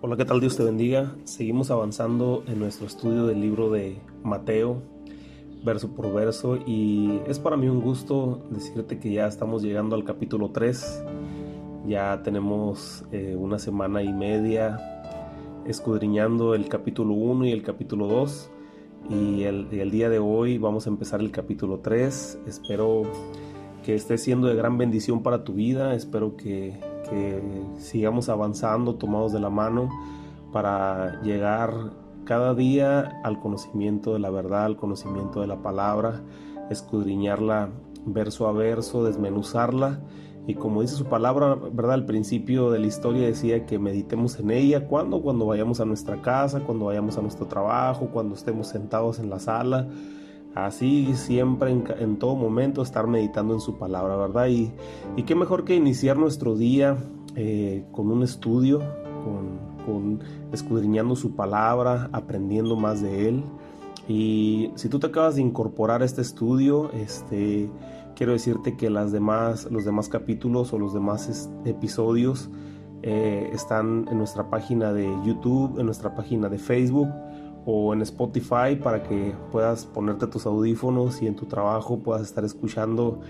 Hola, ¿qué tal? Dios te bendiga. Seguimos avanzando en nuestro estudio del libro de Mateo, verso por verso, y es para mí un gusto decirte que ya estamos llegando al capítulo 3. Ya tenemos eh, una semana y media escudriñando el capítulo 1 y el capítulo 2, y el, el día de hoy vamos a empezar el capítulo 3. Espero que esté siendo de gran bendición para tu vida, espero que que sigamos avanzando tomados de la mano para llegar cada día al conocimiento de la verdad, al conocimiento de la palabra, escudriñarla verso a verso, desmenuzarla y como dice su palabra, ¿verdad? Al principio de la historia decía que meditemos en ella. ¿Cuándo? Cuando vayamos a nuestra casa, cuando vayamos a nuestro trabajo, cuando estemos sentados en la sala. Así siempre, en, todo momento, estar meditando en su palabra, ¿verdad? Y, y qué mejor que iniciar nuestro día eh, con un estudio, con, escudriñando su palabra, aprendiendo más de él. Y si tú te acabas de incorporar a este estudio, este, quiero decirte que las demás, los demás capítulos o los demás episodios eh, están en nuestra página de YouTube, en nuestra página de Facebook o en Spotify para que puedas ponerte tus audífonos y en tu trabajo puedas estar escuchando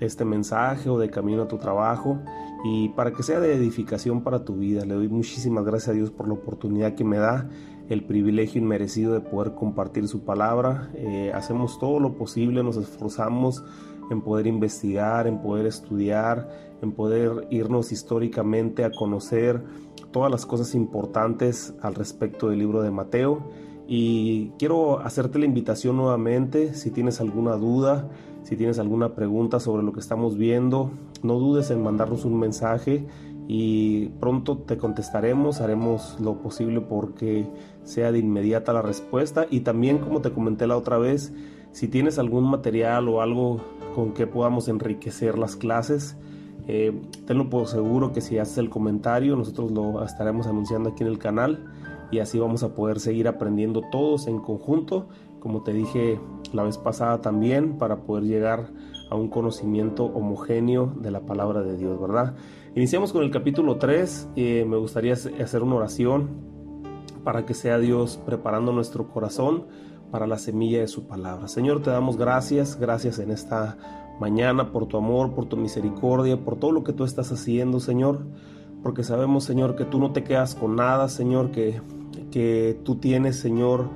este mensaje o de camino a tu trabajo y para que sea de edificación para tu vida. Le doy muchísimas gracias a Dios por la oportunidad que me da, el privilegio inmerecido de poder compartir su palabra. Eh, hacemos todo lo posible, nos esforzamos en poder investigar, en poder estudiar, en poder irnos históricamente a conocer todas las cosas importantes al respecto del libro de Mateo y quiero hacerte la invitación nuevamente, si tienes alguna duda, si tienes alguna pregunta sobre lo que estamos viendo, no dudes en mandarnos un mensaje y pronto te contestaremos, haremos lo posible porque sea de inmediata la respuesta. Y también como te comenté la otra vez, si tienes algún material o algo con que podamos enriquecer las clases, eh, tenlo por seguro que si haces el comentario nosotros lo estaremos anunciando aquí en el canal y así vamos a poder seguir aprendiendo todos en conjunto, como te dije la vez pasada también, para poder llegar a un conocimiento homogéneo de la palabra de Dios, ¿verdad? Iniciamos con el capítulo 3, eh, me gustaría hacer una oración para que sea Dios preparando nuestro corazón para la semilla de su palabra. Señor, te damos gracias, gracias en esta mañana por tu amor, por tu misericordia, por todo lo que tú estás haciendo, Señor porque sabemos, Señor, que tú no te quedas con nada, Señor, que, que tú tienes, Señor,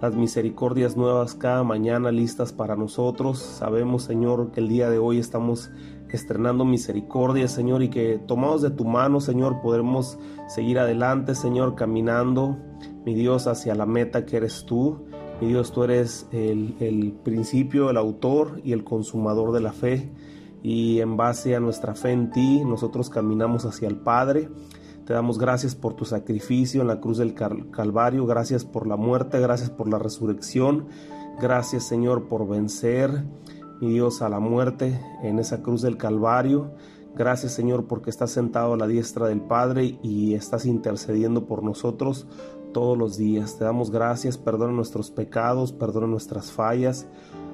las misericordias nuevas cada mañana listas para nosotros. Sabemos, Señor, que el día de hoy estamos estrenando misericordia, Señor, y que tomados de tu mano, Señor, podremos seguir adelante, Señor, caminando, mi Dios, hacia la meta que eres tú. Mi Dios, tú eres el, el principio, el autor y el consumador de la fe y en base a nuestra fe en ti nosotros caminamos hacia el Padre. Te damos gracias por tu sacrificio en la cruz del Calvario, gracias por la muerte, gracias por la resurrección, gracias Señor por vencer, mi Dios, a la muerte en esa cruz del Calvario. Gracias Señor porque estás sentado a la diestra del Padre y estás intercediendo por nosotros todos los días. Te damos gracias, perdona nuestros pecados, perdona nuestras fallas.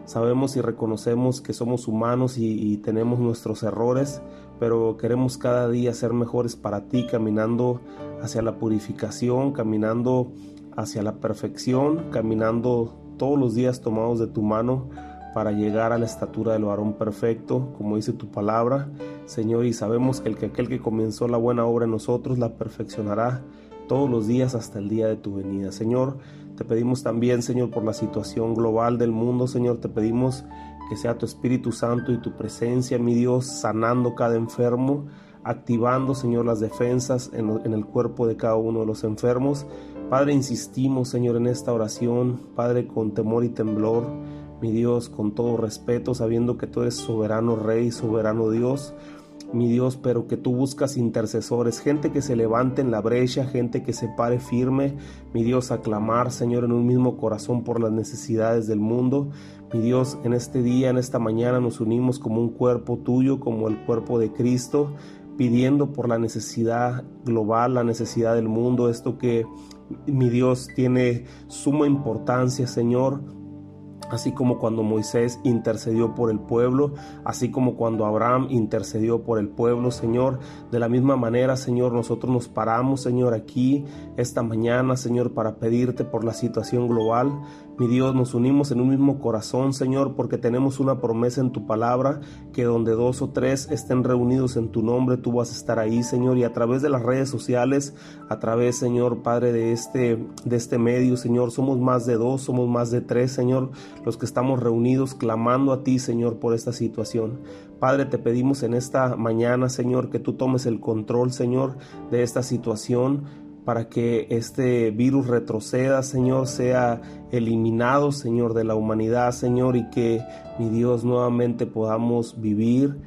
Sabemos y reconocemos que somos humanos y, tenemos nuestros errores, pero queremos cada día ser mejores para ti, caminando hacia la purificación, caminando hacia la perfección, caminando todos los días tomados de tu mano para llegar a la estatura del varón perfecto, como dice tu palabra, Señor, y sabemos que, el que aquel que comenzó la buena obra en nosotros la perfeccionará todos los días hasta el día de tu venida. Señor, te pedimos también, Señor, por la situación global del mundo, Señor, te pedimos que sea tu Espíritu Santo y tu presencia, mi Dios, sanando cada enfermo, activando, Señor, las defensas en, el cuerpo de cada uno de los enfermos. Padre, insistimos, Señor, en esta oración, Padre, con temor y temblor, mi Dios, con todo respeto, sabiendo que tú eres soberano Rey, soberano Dios mi Dios, pero que tú buscas intercesores, gente que se levante en la brecha, gente que se pare firme, mi Dios, a clamar, Señor, en un mismo corazón por las necesidades del mundo. Mi Dios, en este día, en esta mañana nos unimos como un cuerpo tuyo, como el cuerpo de Cristo, pidiendo por la necesidad global, la necesidad del mundo, esto que mi Dios tiene suma importancia, Señor así como cuando Moisés intercedió por el pueblo, así como cuando Abraham intercedió por el pueblo, Señor. De la misma manera, Señor, nosotros nos paramos, Señor, aquí esta mañana, Señor, para pedirte por la situación global. Mi Dios, nos unimos en un mismo corazón, Señor, porque tenemos una promesa en tu palabra, que donde dos o tres estén reunidos en tu nombre, tú vas a estar ahí, Señor, y a través de las redes sociales, a través, Señor, Padre, de este, de este medio, Señor, somos más de dos, somos más de tres, Señor, los que estamos reunidos clamando a ti, Señor, por esta situación. Padre, te pedimos en esta mañana, Señor, que tú tomes el control, Señor, de esta situación para que este virus retroceda, Señor, sea eliminado, Señor, de la humanidad, Señor, y que, mi Dios, nuevamente podamos vivir,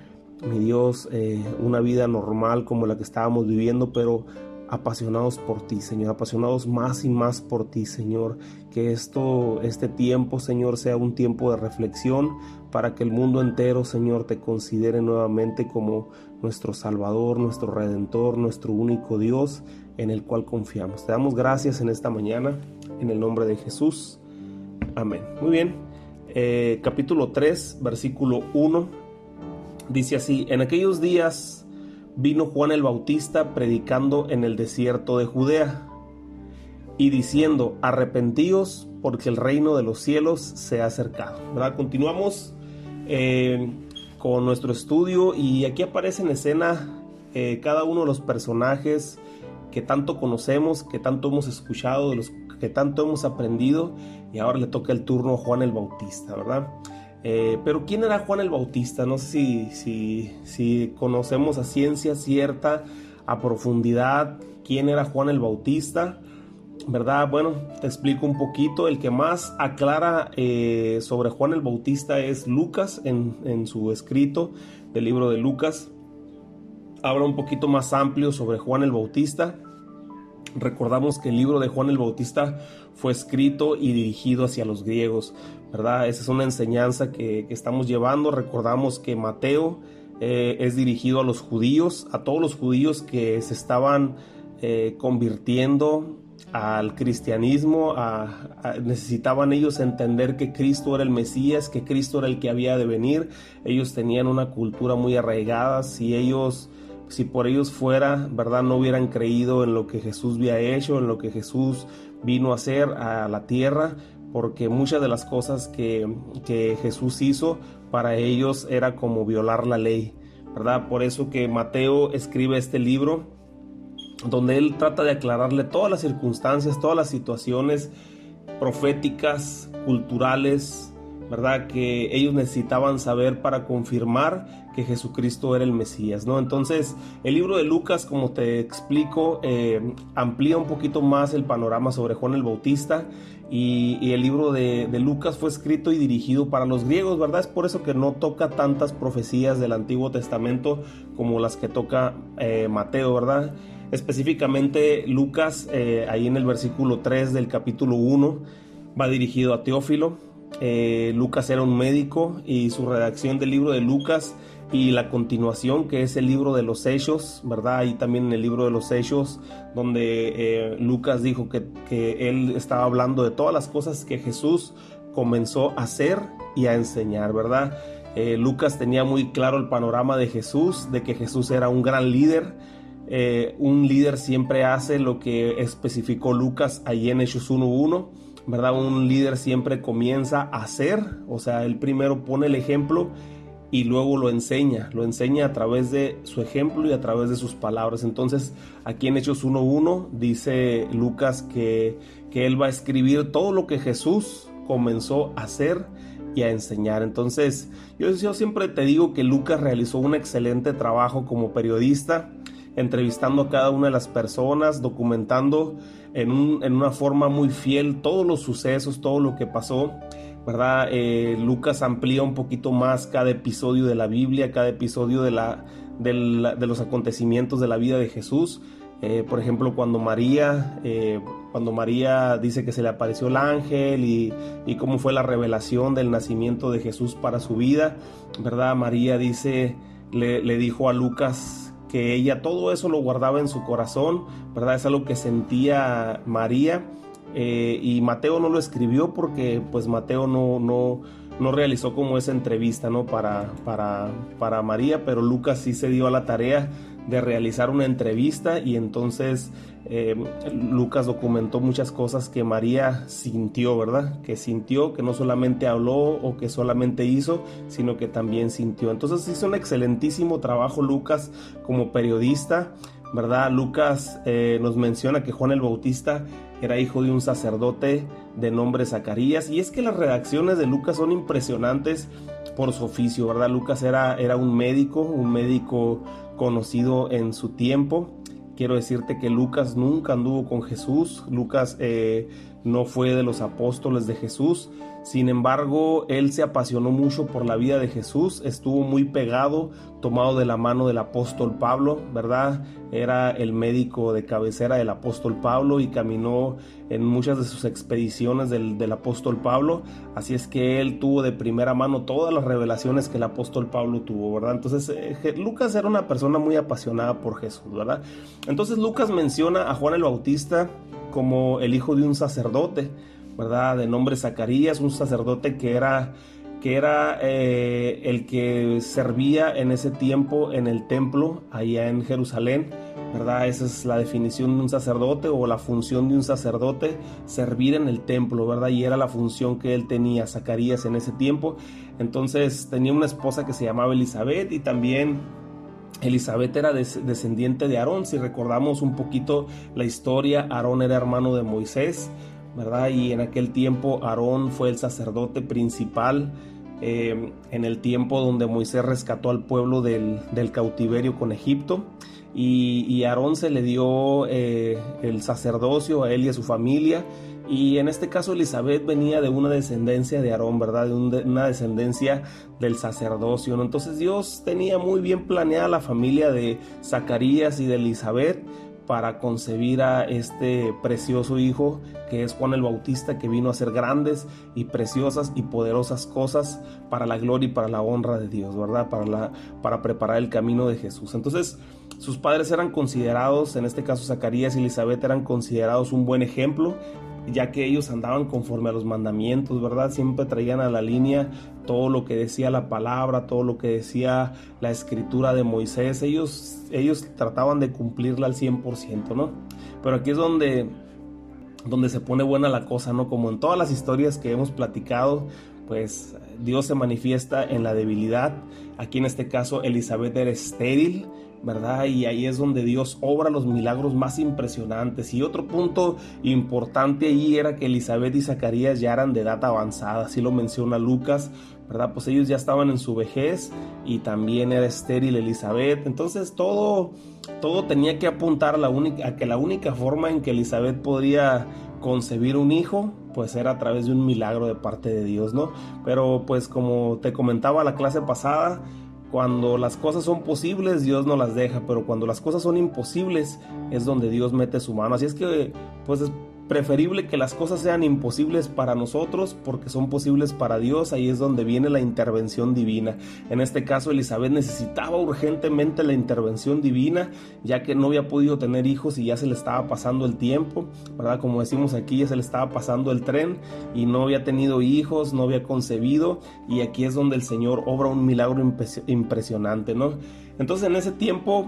mi Dios, eh, una vida normal como la que estábamos viviendo, pero apasionados por ti, Señor, apasionados más y más por ti, Señor. Que esto, este tiempo, Señor, sea un tiempo de reflexión para que el mundo entero, Señor, te considere nuevamente como nuestro Salvador, nuestro Redentor, nuestro único Dios en el cual confiamos. Te damos gracias en esta mañana, en el nombre de Jesús. Amén. Muy bien. Eh, capítulo 3, versículo 1. Dice así, en aquellos días vino Juan el Bautista predicando en el desierto de Judea y diciendo, arrepentíos porque el reino de los cielos se ha acercado. ¿verdad? Continuamos eh, con nuestro estudio y aquí aparece en escena eh, cada uno de los personajes que tanto conocemos, que tanto hemos escuchado, de los que tanto hemos aprendido, y ahora le toca el turno a Juan el Bautista, ¿verdad? Eh, pero ¿quién era Juan el Bautista? No sé si, si, conocemos a ciencia cierta, a profundidad, quién era Juan el Bautista. ¿verdad? Bueno, te explico un poquito. El que más aclara eh, sobre Juan el Bautista es Lucas en, en, su escrito del libro de Lucas. Habla un poquito más amplio sobre Juan el Bautista. Recordamos que el libro de Juan el Bautista fue escrito y dirigido hacia los griegos, ¿verdad? Esa es una enseñanza que, estamos llevando. Recordamos que Mateo eh, es dirigido a los judíos, a todos los judíos que se estaban eh, convirtiendo al cristianismo, necesitaban ellos entender que Cristo era el Mesías, que Cristo era el que había de venir. Ellos tenían una cultura muy arraigada, si ellos si por ellos fuera, ¿verdad? No hubieran creído en lo que Jesús había hecho, en lo que Jesús vino a hacer a la tierra, porque muchas de las cosas que, que Jesús hizo para ellos era como violar la ley, ¿verdad? Por eso que Mateo escribe este libro donde él trata de aclararle todas las circunstancias, todas las situaciones proféticas, culturales, ¿verdad? Que ellos necesitaban saber para confirmar que Jesucristo era el Mesías, ¿no? Entonces, el libro de Lucas, como te explico, eh, amplía un poquito más el panorama sobre Juan el Bautista y, el libro de, Lucas fue escrito y dirigido para los griegos, ¿verdad? Es por eso que no toca tantas profecías del Antiguo Testamento como las que toca eh, Mateo, ¿verdad? Específicamente Lucas, eh, ahí en el versículo 3 del capítulo 1, va dirigido a Teófilo, eh, Lucas era un médico y su redacción del libro de Lucas y la continuación que es el libro de los hechos, ¿verdad? Y también en el libro de los hechos donde eh, Lucas dijo que, él estaba hablando de todas las cosas que Jesús comenzó a hacer y a enseñar, ¿verdad? Eh, Lucas tenía muy claro el panorama de Jesús, de que Jesús era un gran líder. un líder siempre hace lo que especificó Lucas ahí en Hechos 1.1 ¿verdad? Un líder siempre comienza a hacer, o sea, él primero pone el ejemplo y luego lo enseña, lo enseña a través de su ejemplo y a través de sus palabras. Entonces, aquí en Hechos 1.1 dice Lucas que, que él va a escribir todo lo que Jesús comenzó a hacer y a enseñar. Entonces, yo, yo siempre te digo que Lucas realizó un excelente trabajo como periodista, entrevistando a cada una de las personas, documentando en, una forma muy fiel todos los sucesos, todo lo que pasó. ¿verdad? Eh, Lucas amplía un poquito más cada episodio de la Biblia, cada episodio de, la, de, los acontecimientos de la vida de Jesús. Eh, por ejemplo, cuando María, eh, cuando María dice que se le apareció el ángel y, y, cómo fue la revelación del nacimiento de Jesús para su vida, ¿verdad? María dice, le, le dijo a Lucas ella todo eso lo guardaba en su corazón, ¿verdad? Es algo que sentía María eh, y Mateo no lo escribió porque pues Mateo no, no, no realizó como esa entrevista ¿no? para, para, para María, pero Lucas sí se dio a la tarea de realizar una entrevista y entonces eh, Lucas documentó muchas cosas que María sintió, ¿verdad? Que sintió, que no solamente habló o que solamente hizo, sino que también sintió. Entonces hizo un excelentísimo trabajo Lucas como periodista, ¿verdad? Lucas eh, nos menciona que Juan el Bautista era hijo de un sacerdote de nombre Zacarías y es que las redacciones de Lucas son impresionantes por su oficio, ¿verdad? Lucas era, era un médico, un médico conocido en su tiempo. Quiero decirte que Lucas nunca anduvo con Jesús, Lucas eh, no fue de los apóstoles de Jesús, sin embargo, él se apasionó mucho por la vida de Jesús, estuvo muy pegado, tomado de la mano del apóstol Pablo, ¿verdad? Era el médico de cabecera del apóstol Pablo y caminó en muchas de sus expediciones del, del, apóstol Pablo, así es que él tuvo de primera mano todas las revelaciones que el apóstol Pablo tuvo, ¿verdad? Entonces, eh, Lucas era una persona muy apasionada por Jesús, ¿verdad? Entonces Lucas menciona a Juan el Bautista como el hijo de un sacerdote, ¿verdad? De nombre Zacarías, un sacerdote que era, que era eh, el que servía en ese tiempo en el templo allá en Jerusalén, ¿verdad? Esa es la definición de un sacerdote o la función de un sacerdote, servir en el templo, ¿verdad? Y era la función que él tenía, Zacarías, en ese tiempo. Entonces tenía una esposa que se llamaba Elizabeth y también Elizabeth era descendiente de Aarón, si recordamos un poquito la historia, Aarón era hermano de Moisés, ¿verdad? Y en aquel tiempo Aarón fue el sacerdote principal eh, en el tiempo donde Moisés rescató al pueblo del, cautiverio con Egipto. Y, Aarón se le dio eh, el sacerdocio a él y a su familia. Y en este caso Elizabeth venía de una descendencia de Aarón, ¿verdad? De, una descendencia del sacerdocio. Entonces Dios tenía muy bien planeada la familia de Zacarías y de Elizabeth para concebir a este precioso hijo que es Juan el Bautista que vino a hacer grandes y preciosas y poderosas cosas para la gloria y para la honra de Dios, ¿verdad? Para, la, para preparar el camino de Jesús. Entonces, sus padres eran considerados, en este caso Zacarías y Elizabeth eran considerados un buen ejemplo ya que ellos andaban conforme a los mandamientos, ¿verdad? Siempre traían a la línea todo lo que decía la palabra, todo lo que decía la escritura de Moisés, ellos, ellos trataban de cumplirla al 100%, ¿no? Pero aquí es donde, donde se pone buena la cosa, ¿no? Como en todas las historias que hemos platicado, pues Dios se manifiesta en la debilidad. Aquí en este caso Elizabeth era estéril, ¿verdad? Y ahí es donde Dios obra los milagros más impresionantes. Y otro punto importante ahí era que Elizabeth y Zacarías ya eran de edad avanzada, así lo menciona Lucas, ¿verdad? Pues ellos ya estaban en su vejez y también era estéril Elizabeth. Entonces todo, todo tenía que apuntar a, que la única forma en que Elizabeth podría concebir un hijo, pues era a través de un milagro de parte de Dios, ¿no? Pero pues como te comentaba la clase pasada, cuando las cosas son posibles, Dios no las deja, pero cuando las cosas son imposibles, es donde Dios mete su mano. Así es que, pues preferible que las cosas sean imposibles para nosotros porque son posibles para Dios, ahí es donde viene la intervención divina. En este caso Elizabeth necesitaba urgentemente la intervención divina, ya que no había podido tener hijos y ya se le estaba pasando el tiempo, ¿verdad? Como decimos aquí, ya se le estaba pasando el tren y no había tenido hijos, no había concebido y aquí es donde el Señor obra un milagro impresionante, ¿no? Entonces en ese tiempo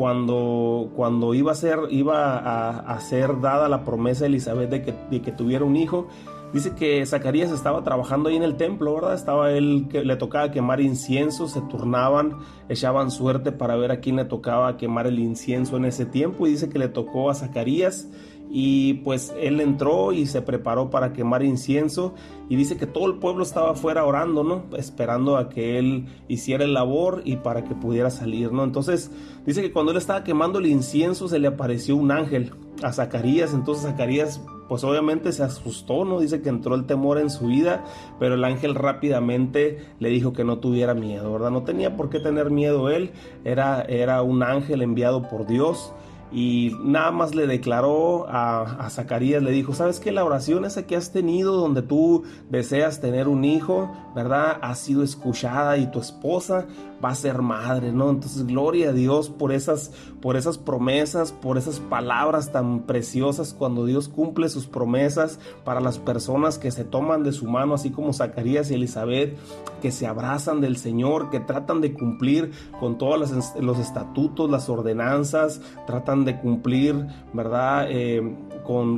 cuando, cuando iba, a ser, iba a, ser dada la promesa de Elizabeth de que, de que tuviera un hijo, dice que Zacarías estaba trabajando ahí en el templo, ¿verdad? Estaba él, que le tocaba quemar incienso, se turnaban, echaban suerte para ver a quién le tocaba quemar el incienso en ese tiempo y dice que le tocó a Zacarías y pues él entró y se preparó para quemar incienso y dice que todo el pueblo estaba afuera orando, ¿no? Esperando a que él hiciera el labor y para que pudiera salir, ¿no? Entonces dice que cuando él estaba quemando el incienso se le apareció un ángel a Zacarías, entonces Zacarías pues obviamente se asustó, ¿no? Dice que entró el temor en su vida, pero el ángel rápidamente le dijo que no tuviera miedo, ¿verdad? No tenía por qué tener miedo él, era, era un ángel enviado por Dios y nada más le declaró a, Zacarías, le dijo, ¿sabes que la oración esa que has tenido donde tú deseas tener un hijo, ¿verdad? Ha sido escuchada y tu esposa va a ser madre, ¿no? Entonces, gloria a Dios por esas, por esas promesas, por esas palabras tan preciosas cuando Dios cumple sus promesas para las personas que se toman de su mano, así como Zacarías y Elizabeth, que se abrazan del Señor, que tratan de cumplir con todos los estatutos, las ordenanzas, tratan de cumplir, ¿verdad? Eh,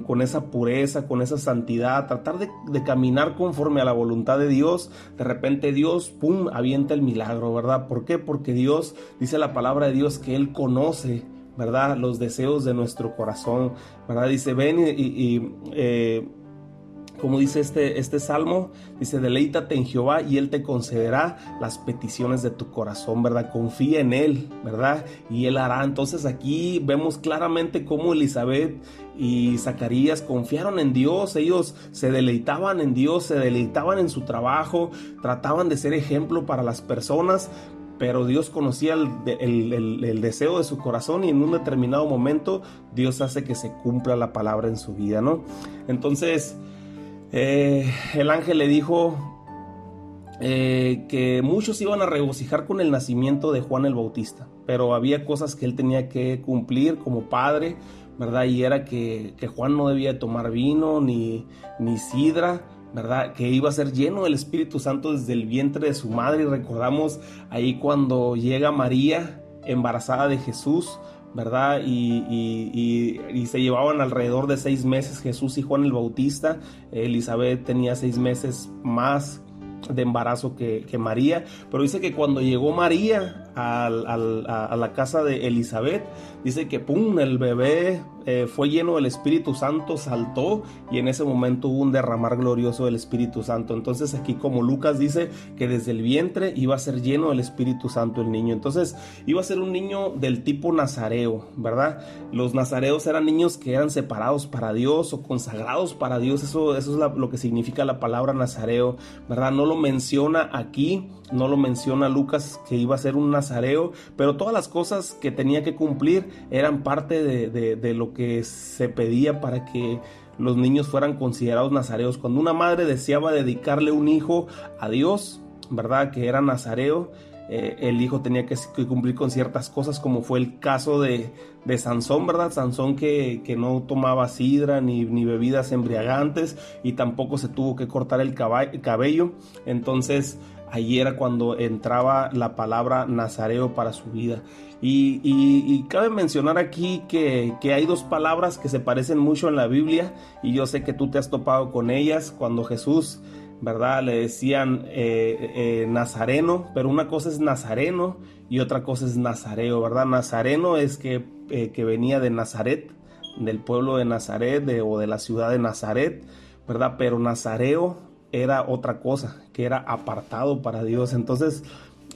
con, esa pureza, con esa santidad, tratar de, de, caminar conforme a la voluntad de Dios, de repente Dios, ¡pum!, avienta el milagro, ¿verdad? ¿Por qué? Porque Dios, dice la palabra de Dios, que Él conoce, ¿verdad? Los deseos de nuestro corazón, ¿verdad? Dice, ven y... Eh, como dice este, este salmo, dice, deleítate en Jehová y Él te concederá las peticiones de tu corazón, ¿verdad? Confía en Él, ¿verdad? Y Él hará. Entonces aquí vemos claramente cómo Elizabeth y Zacarías confiaron en Dios, ellos se deleitaban en Dios, se deleitaban en su trabajo, trataban de ser ejemplo para las personas, pero Dios conocía el, deseo de su corazón y en un determinado momento Dios hace que se cumpla la palabra en su vida, ¿no? Entonces, eh, el ángel le dijo eh, que muchos iban a regocijar con el nacimiento de Juan el Bautista, pero había cosas que él tenía que cumplir como padre, ¿verdad? Y era que, Juan no debía tomar vino ni, ni sidra, ¿verdad? Que iba a ser lleno del Espíritu Santo desde el vientre de su madre. Y recordamos ahí cuando llega María, embarazada de Jesús, ¿verdad? Y, se llevaban alrededor de seis meses Jesús y Juan el Bautista. Elizabeth tenía seis meses más de embarazo que, María, pero dice que cuando llegó María a, la casa de Elizabeth, dice que pum, el bebé eh, fue lleno del Espíritu Santo, saltó y en ese momento hubo un derramar glorioso del Espíritu Santo. Entonces aquí como Lucas dice que desde el vientre iba a ser lleno del Espíritu Santo el niño. Entonces iba a ser un niño del tipo nazareo, ¿verdad? Los nazareos eran niños que eran separados para Dios o consagrados para Dios. Eso, eso es lo que significa la palabra nazareo, ¿verdad? No lo menciona aquí no lo menciona Lucas que iba a ser un nazareo, pero todas las cosas que tenía que cumplir eran parte de, lo que se pedía para que los niños fueran considerados nazareos. Cuando una madre deseaba dedicarle un hijo a Dios, ¿verdad? Que era nazareo, eh, el hijo tenía que, cumplir con ciertas cosas, como fue el caso de, de Sansón, ¿verdad? Sansón que, que no tomaba sidra ni, ni, bebidas embriagantes y tampoco se tuvo que cortar el cabello. Entonces, Allí era cuando entraba la palabra nazareo para su vida. Y, cabe mencionar aquí que, hay dos palabras que se parecen mucho en la Biblia y yo sé que tú te has topado con ellas cuando Jesús, ¿verdad? Le decían eh, eh, nazareno, pero una cosa es nazareno y otra cosa es nazareo, ¿verdad? Nazareno es que, eh, que venía de Nazaret, del pueblo de Nazaret o de la ciudad de Nazaret, ¿verdad? Pero nazareo era otra cosa, que era apartado para Dios. Entonces,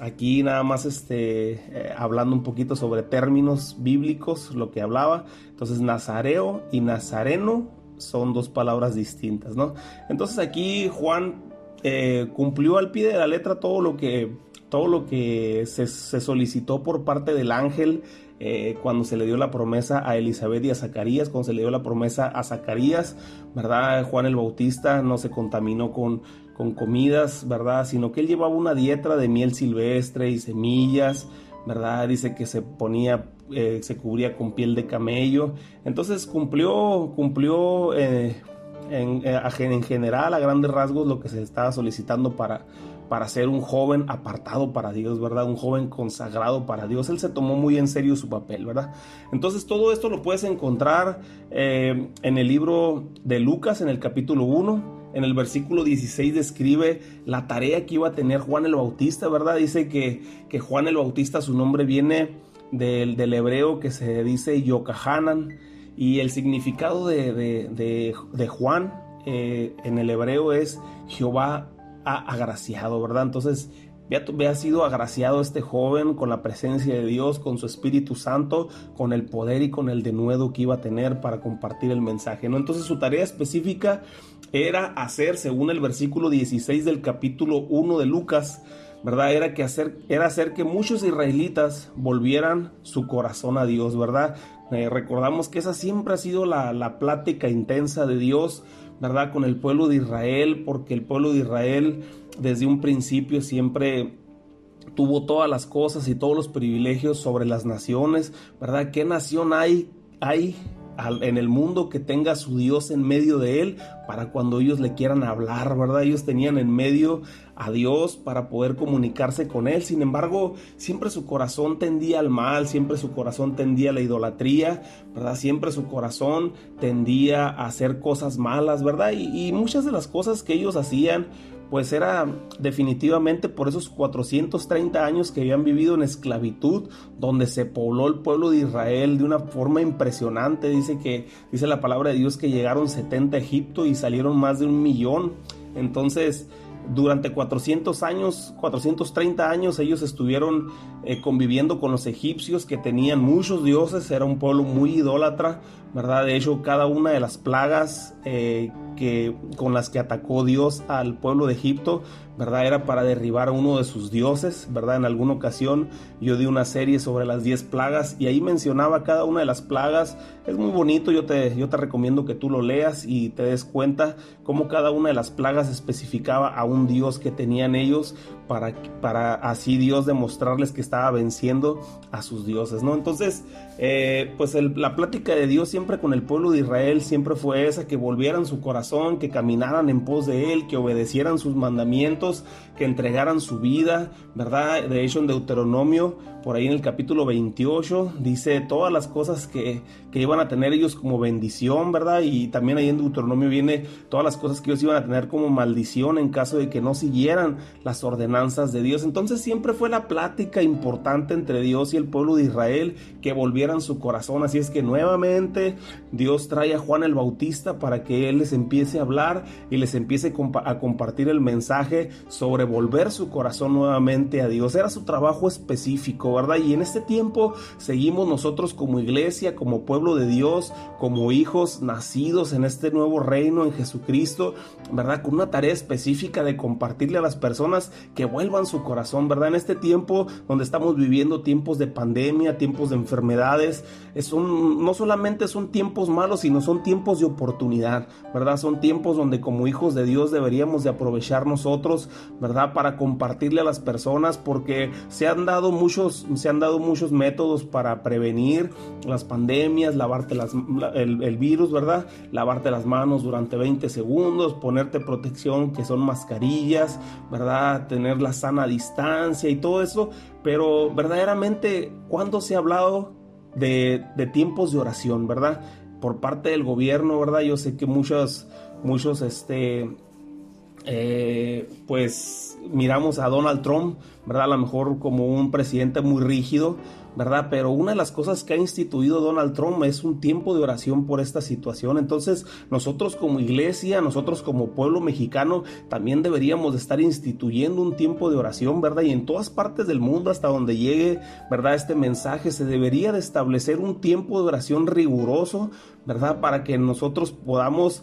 aquí nada más este, eh, hablando un poquito sobre términos bíblicos, lo que hablaba. Entonces, nazareo y nazareno son dos palabras distintas, ¿no? Entonces aquí Juan eh, cumplió al pie de la letra todo lo que, todo lo que se, se solicitó por parte del ángel eh, cuando se le dio la promesa a Elizabeth y a Zacarías, cuando se le dio la promesa a Zacarías, ¿verdad? Juan el Bautista no se contaminó con, con comidas, ¿verdad? Sino que él llevaba una dieta de miel silvestre y semillas, ¿verdad? Dice que se ponía, eh, se cubría con piel de camello. Entonces cumplió, cumplió eh, en, en, general, a grandes rasgos, lo que se estaba solicitando para, para ser un joven apartado para Dios, ¿verdad? Un joven consagrado para Dios. Él se tomó muy en serio su papel, ¿verdad? Entonces todo esto lo puedes encontrar eh, en el libro de Lucas, en el capítulo 1. En el versículo 16 describe la tarea que iba a tener Juan el Bautista, ¿verdad? Dice que, que Juan el Bautista, su nombre viene del, del hebreo que se dice Yokahanan. Y el significado de, de, Juan eh, en el hebreo es Jehová agraciado, ¿verdad? Entonces, ha sido agraciado este joven con la presencia de Dios, con su Espíritu Santo, con el poder y con el denuedo que iba a tener para compartir el mensaje, ¿no? Entonces su tarea específica era hacer, según el versículo 16 del capítulo 1 de Lucas, ¿verdad? Era, que hacer, era hacer que muchos israelitas volvieran su corazón a Dios, ¿verdad? Eh, recordamos que esa siempre ha sido la, la plática intensa de Dios, ¿verdad? Con el pueblo de Israel, porque el pueblo de Israel desde un principio siempre tuvo todas las cosas y todos los privilegios sobre las naciones, ¿verdad? ¿Qué nación hay, hay en el mundo que tenga su Dios en medio de él para cuando ellos le quieran hablar, ¿verdad? Ellos tenían en medio a Dios para poder comunicarse con él. Sin embargo, siempre su corazón tendía al mal, siempre su corazón tendía a la idolatría, ¿verdad? Siempre su corazón tendía a hacer cosas malas, ¿verdad? Y, y muchas de las cosas que ellos hacían pues era definitivamente por esos 430 años que habían vivido en esclavitud, donde se pobló el pueblo de Israel de una forma impresionante. Dice que, dice la palabra de Dios que llegaron 70 a Egipto y salieron más de un millón. Entonces, durante 400 años, 430 años, ellos estuvieron eh, conviviendo con los egipcios que tenían muchos dioses, era un pueblo muy idólatra, ¿verdad? De hecho, cada una de las plagas eh, que, con las que atacó Dios al pueblo de Egipto ¿verdad? Era para derribar a uno de sus dioses, ¿verdad? En alguna ocasión yo di una serie sobre las 10 plagas y ahí mencionaba cada una de las plagas. Es muy bonito, yo te, yo te recomiendo que tú lo leas y te des cuenta cómo cada una de las plagas especificaba a un dios que tenían ellos para, para así Dios demostrarles que estaba venciendo a sus dioses, ¿no? Entonces, eh, pues la plática de Dios siempre con el pueblo de Israel siempre fue esa, que volvieran su corazón, que caminaran en pos de Él, que obedecieran sus mandamientos, que entregaran su vida, ¿verdad? De hecho, en Deuteronomio, por ahí en el capítulo 28, dice todas las cosas que, que iban a tener ellos como bendición, ¿verdad? Y también ahí en Deuteronomio viene todas las cosas que ellos iban a tener como maldición en caso de que no siguieran las ordenanzas de Dios. Entonces siempre fue la plática importante entre Dios y el pueblo de Israel que volvieran su corazón. Así es que nuevamente Dios trae a Juan el Bautista para que él les empiece a hablar y les empiece a compartir el mensaje sobre volver su corazón nuevamente a Dios. Era su trabajo específico, Y en este tiempo seguimos nosotros como iglesia, como pueblo de Dios, como hijos nacidos en este nuevo reino en Jesucristo, ¿verdad? Con una tarea específica de compartirle a las personas que vuelvan su corazón, ¿verdad? En este tiempo donde estamos viviendo tiempos de pandemia, tiempos de enfermedades, es no solamente son tiempos malos, sino son tiempos de oportunidad, ¿verdad? Son tiempos donde como hijos de Dios deberíamos de aprovechar nosotros ¿verdad? Para compartirle a las personas porque se han dado muchos, se han dado muchos métodos para prevenir las pandemias, lavarte las, el, virus, ¿verdad? Lavarte las manos durante 20 segundos, ponerte protección que son mascarillas, ¿verdad? Tener la sana distancia y todo eso, pero verdaderamente, ¿cuándo se ha hablado de, de tiempos de oración, ¿verdad? Por parte del gobierno, ¿verdad? Yo sé que muchos, muchos, este, eh, pues miramos a Donald Trump, ¿verdad? A lo mejor como un presidente muy rígido, ¿verdad? Pero una de las cosas que ha instituido Donald Trump es un tiempo de oración por esta situación. Entonces, nosotros como iglesia, nosotros como pueblo mexicano, también deberíamos de estar instituyendo un tiempo de oración, ¿verdad? Y en todas partes del mundo, hasta donde llegue, ¿verdad? Este mensaje, se debería de establecer un tiempo de oración riguroso, ¿verdad? Para que nosotros podamos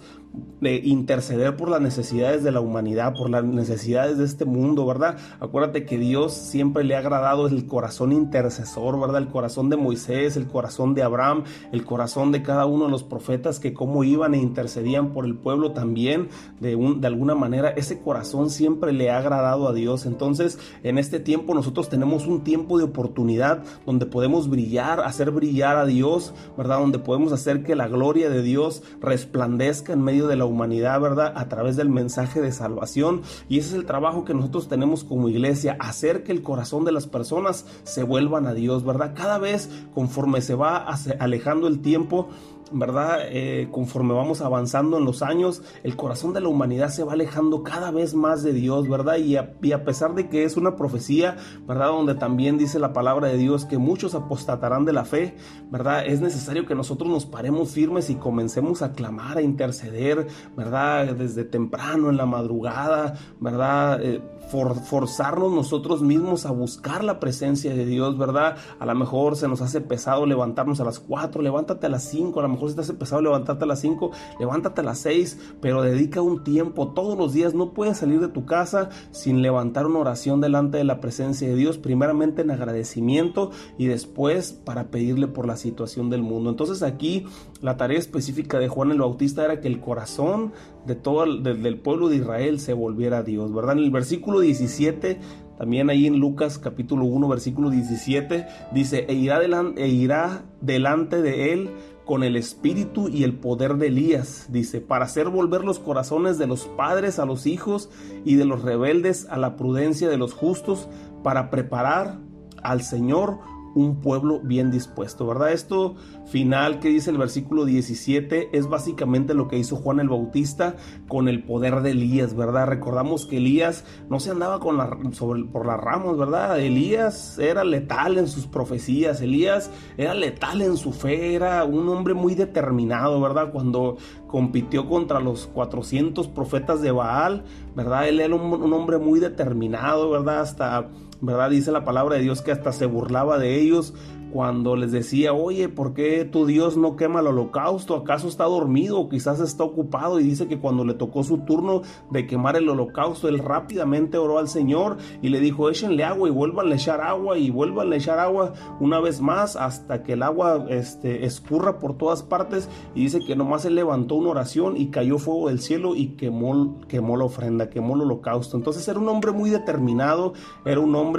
de interceder por las necesidades de la humanidad, por las necesidades de este mundo, ¿verdad? Acuérdate que Dios siempre le ha agradado el corazón intercesor, ¿verdad? El corazón de Moisés, el corazón de Abraham, el corazón de cada uno de los profetas que como iban e intercedían por el pueblo también, de, un, de alguna manera, ese corazón siempre le ha agradado a Dios. Entonces, en este tiempo nosotros tenemos un tiempo de oportunidad donde podemos brillar, hacer brillar a Dios, ¿verdad? Donde podemos hacer que la gloria de Dios resplandezca en medio de la humanidad, ¿verdad? A través del mensaje de salvación. Y ese es el trabajo que nosotros tenemos como iglesia, hacer que el corazón de las personas se vuelvan a Dios, ¿verdad? Cada vez conforme se va alejando el tiempo, ¿verdad? Eh, conforme vamos avanzando en los años, el corazón de la humanidad se va alejando cada vez más de Dios, ¿verdad? Y a, pesar de que es una profecía, ¿verdad? Donde también dice la palabra de Dios que muchos apostatarán de la fe, ¿verdad? Es necesario que nosotros nos paremos firmes y comencemos a clamar, a interceder, ¿verdad? Desde temprano, en la madrugada, ¿verdad? Eh, forzarnos nosotros mismos a buscar la presencia de Dios, ¿verdad? A lo mejor se nos hace pesado levantarnos a las 4, levántate a las 5, a lo mejor si te hace pesado levantarte a las 5, levántate a las 6, pero dedica un tiempo todos los días. No puedes salir de tu casa sin levantar una oración delante de la presencia de Dios, primeramente en agradecimiento y después para pedirle por la situación del mundo. Entonces aquí la tarea específica de Juan el Bautista era que el corazón de todo el, del pueblo de Israel se volviera a Dios, ¿verdad? En el versículo 17 también ahí en Lucas capítulo 1 versículo 17 dice, e irá, e irá delante de él con el espíritu y el poder de Elías, dice, para hacer volver los corazones de los padres a los hijos y de los rebeldes a la prudencia de los justos, para preparar al Señor un pueblo bien dispuesto, ¿verdad? Esto final que dice el versículo 17 es básicamente lo que hizo Juan el Bautista con el poder de Elías, ¿verdad? Recordamos que Elías no se andaba con la, sobre, por las ramas, ¿verdad? Elías era letal en sus profecías, Elías era letal en su fe, era un hombre muy determinado, ¿verdad? Cuando compitió contra los 400 profetas de Baal, ¿verdad? Él era un, un hombre muy determinado, ¿verdad? Hasta ¿verdad? Dice la palabra de Dios que hasta se burlaba de ellos cuando les decía, oye, ¿por qué tu Dios no quema el holocausto? ¿Acaso está dormido o quizás está ocupado? Y dice que cuando le tocó su turno de quemar el holocausto, él rápidamente oró al Señor y le dijo, échenle agua y vuelvan a echar agua y vuelvan a echar agua una vez más hasta que el agua este, escurra por todas partes. Y dice que nomás él levantó una oración y cayó fuego del cielo y quemó, quemó la ofrenda, quemó el holocausto. Entonces era un hombre muy determinado, era un hombre,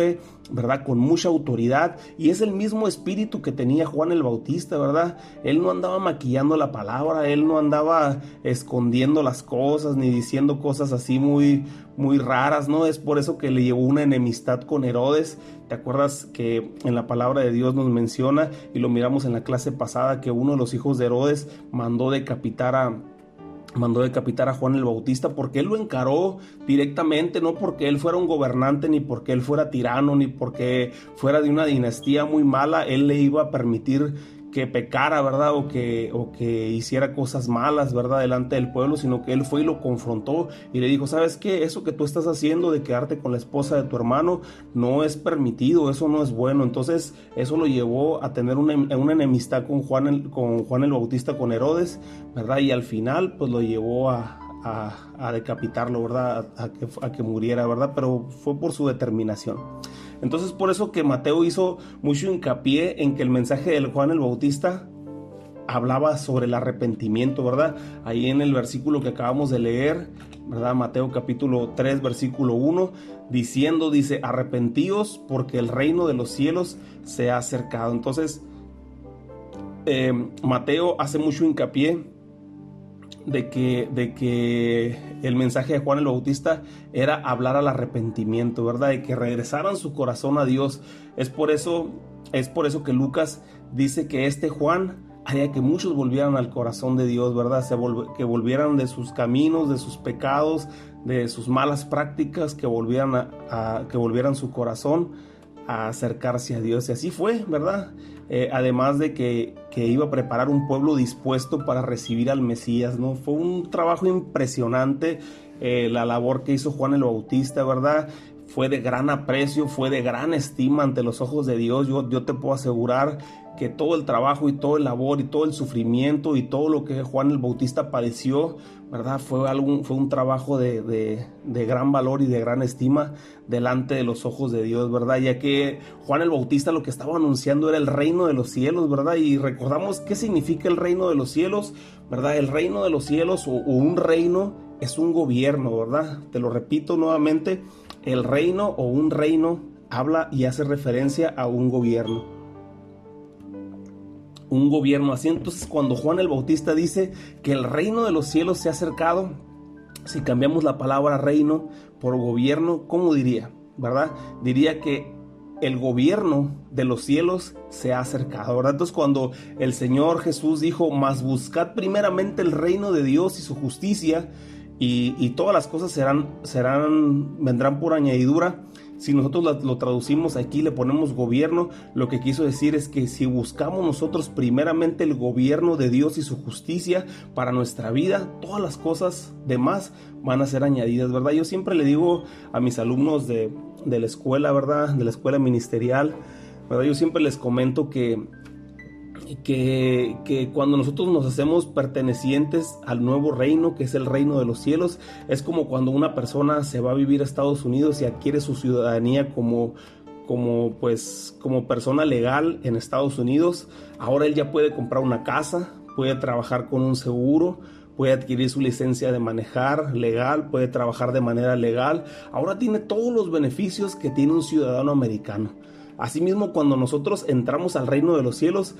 ¿verdad? Con mucha autoridad y es el mismo espíritu que tenía Juan el Bautista, ¿verdad? Él no andaba maquillando la palabra, él no andaba escondiendo las cosas ni diciendo cosas así muy muy raras, ¿no? Es por eso que le llevó una enemistad con Herodes. ¿Te acuerdas que en la palabra de Dios nos menciona y lo miramos en la clase pasada que uno de los hijos de Herodes mandó decapitar a mandó decapitar a Juan el Bautista porque él lo encaró directamente, no porque él fuera un gobernante, ni porque él fuera tirano, ni porque fuera de una dinastía muy mala, él le iba a permitir que pecara, ¿verdad? O que, o que hiciera cosas malas, ¿verdad? Delante del pueblo, sino que él fue y lo confrontó y le dijo, ¿sabes qué? Eso que tú estás haciendo de quedarte con la esposa de tu hermano no es permitido, eso no es bueno. Entonces eso lo llevó a tener una, una enemistad con Juan, el, con Juan el Bautista, con Herodes, ¿verdad? Y al final pues lo llevó a, a, decapitarlo, ¿verdad? A, que, a que muriera, ¿verdad? Pero fue por su determinación. Entonces por eso que Mateo hizo mucho hincapié en que el mensaje del Juan el Bautista hablaba sobre el arrepentimiento, ¿verdad? Ahí en el versículo que acabamos de leer, ¿verdad? Mateo capítulo 3, versículo 1, diciendo, dice, arrepentíos porque el reino de los cielos se ha acercado. Entonces, eh, Mateo hace mucho hincapié de que, de que el mensaje de Juan el Bautista era hablar al arrepentimiento, ¿verdad? De que regresaran su corazón a Dios. Es por eso, es por eso que Lucas dice que este Juan haría que muchos volvieran al corazón de Dios, ¿verdad? que volvieran de sus caminos, de sus pecados, de sus malas prácticas, que volvieran, a, que volvieran su corazón a acercarse a Dios. Y así fue, ¿verdad? Eh, además de que, iba a preparar un pueblo dispuesto para recibir al Mesías, ¿no? Fue un trabajo impresionante eh, la labor que hizo Juan el Bautista, ¿verdad? Fue de gran aprecio, fue de gran estima ante los ojos de Dios. Yo, yo te puedo asegurar que todo el trabajo y todo el labor y todo el sufrimiento y todo lo que Juan el Bautista padeció, ¿verdad? Fue, algún, fue un trabajo de, de, gran valor y de gran estima delante de los ojos de Dios, ¿verdad? Ya que Juan el Bautista lo que estaba anunciando era el reino de los cielos, ¿verdad? Y recordamos qué significa el reino de los cielos, ¿verdad? El reino de los cielos o un reino es un gobierno, ¿verdad? Te lo repito nuevamente, el reino o un reino habla y hace referencia a un gobierno un gobierno así. Entonces cuando Juan el Bautista dice que el reino de los cielos se ha acercado, si cambiamos la palabra reino por gobierno, ¿cómo diría? ¿Verdad? Diría que el gobierno de los cielos se ha acercado. Entonces cuando el Señor Jesús dijo, mas buscad primeramente el reino de Dios y su justicia, y, y todas las cosas serán, serán, vendrán por añadidura, si nosotros lo traducimos aquí, le ponemos gobierno, lo que quiso decir es que si buscamos nosotros primeramente el gobierno de Dios y su justicia para nuestra vida, todas las cosas demás van a ser añadidas, ¿verdad? Yo siempre le digo a mis alumnos de, de la escuela, ¿verdad? De la escuela ministerial, ¿verdad? Yo siempre les comento que que, que, cuando nosotros nos hacemos pertenecientes al nuevo reino, que es el reino de los cielos, es como cuando una persona se va a vivir a Estados Unidos y adquiere su ciudadanía como, como, pues, como persona legal en Estados Unidos. Ahora él ya puede comprar una casa, puede trabajar con un seguro, puede adquirir su licencia de manejar legal, puede trabajar de manera legal. Ahora tiene todos los beneficios que tiene un ciudadano americano. Asimismo, cuando nosotros entramos al reino de los cielos,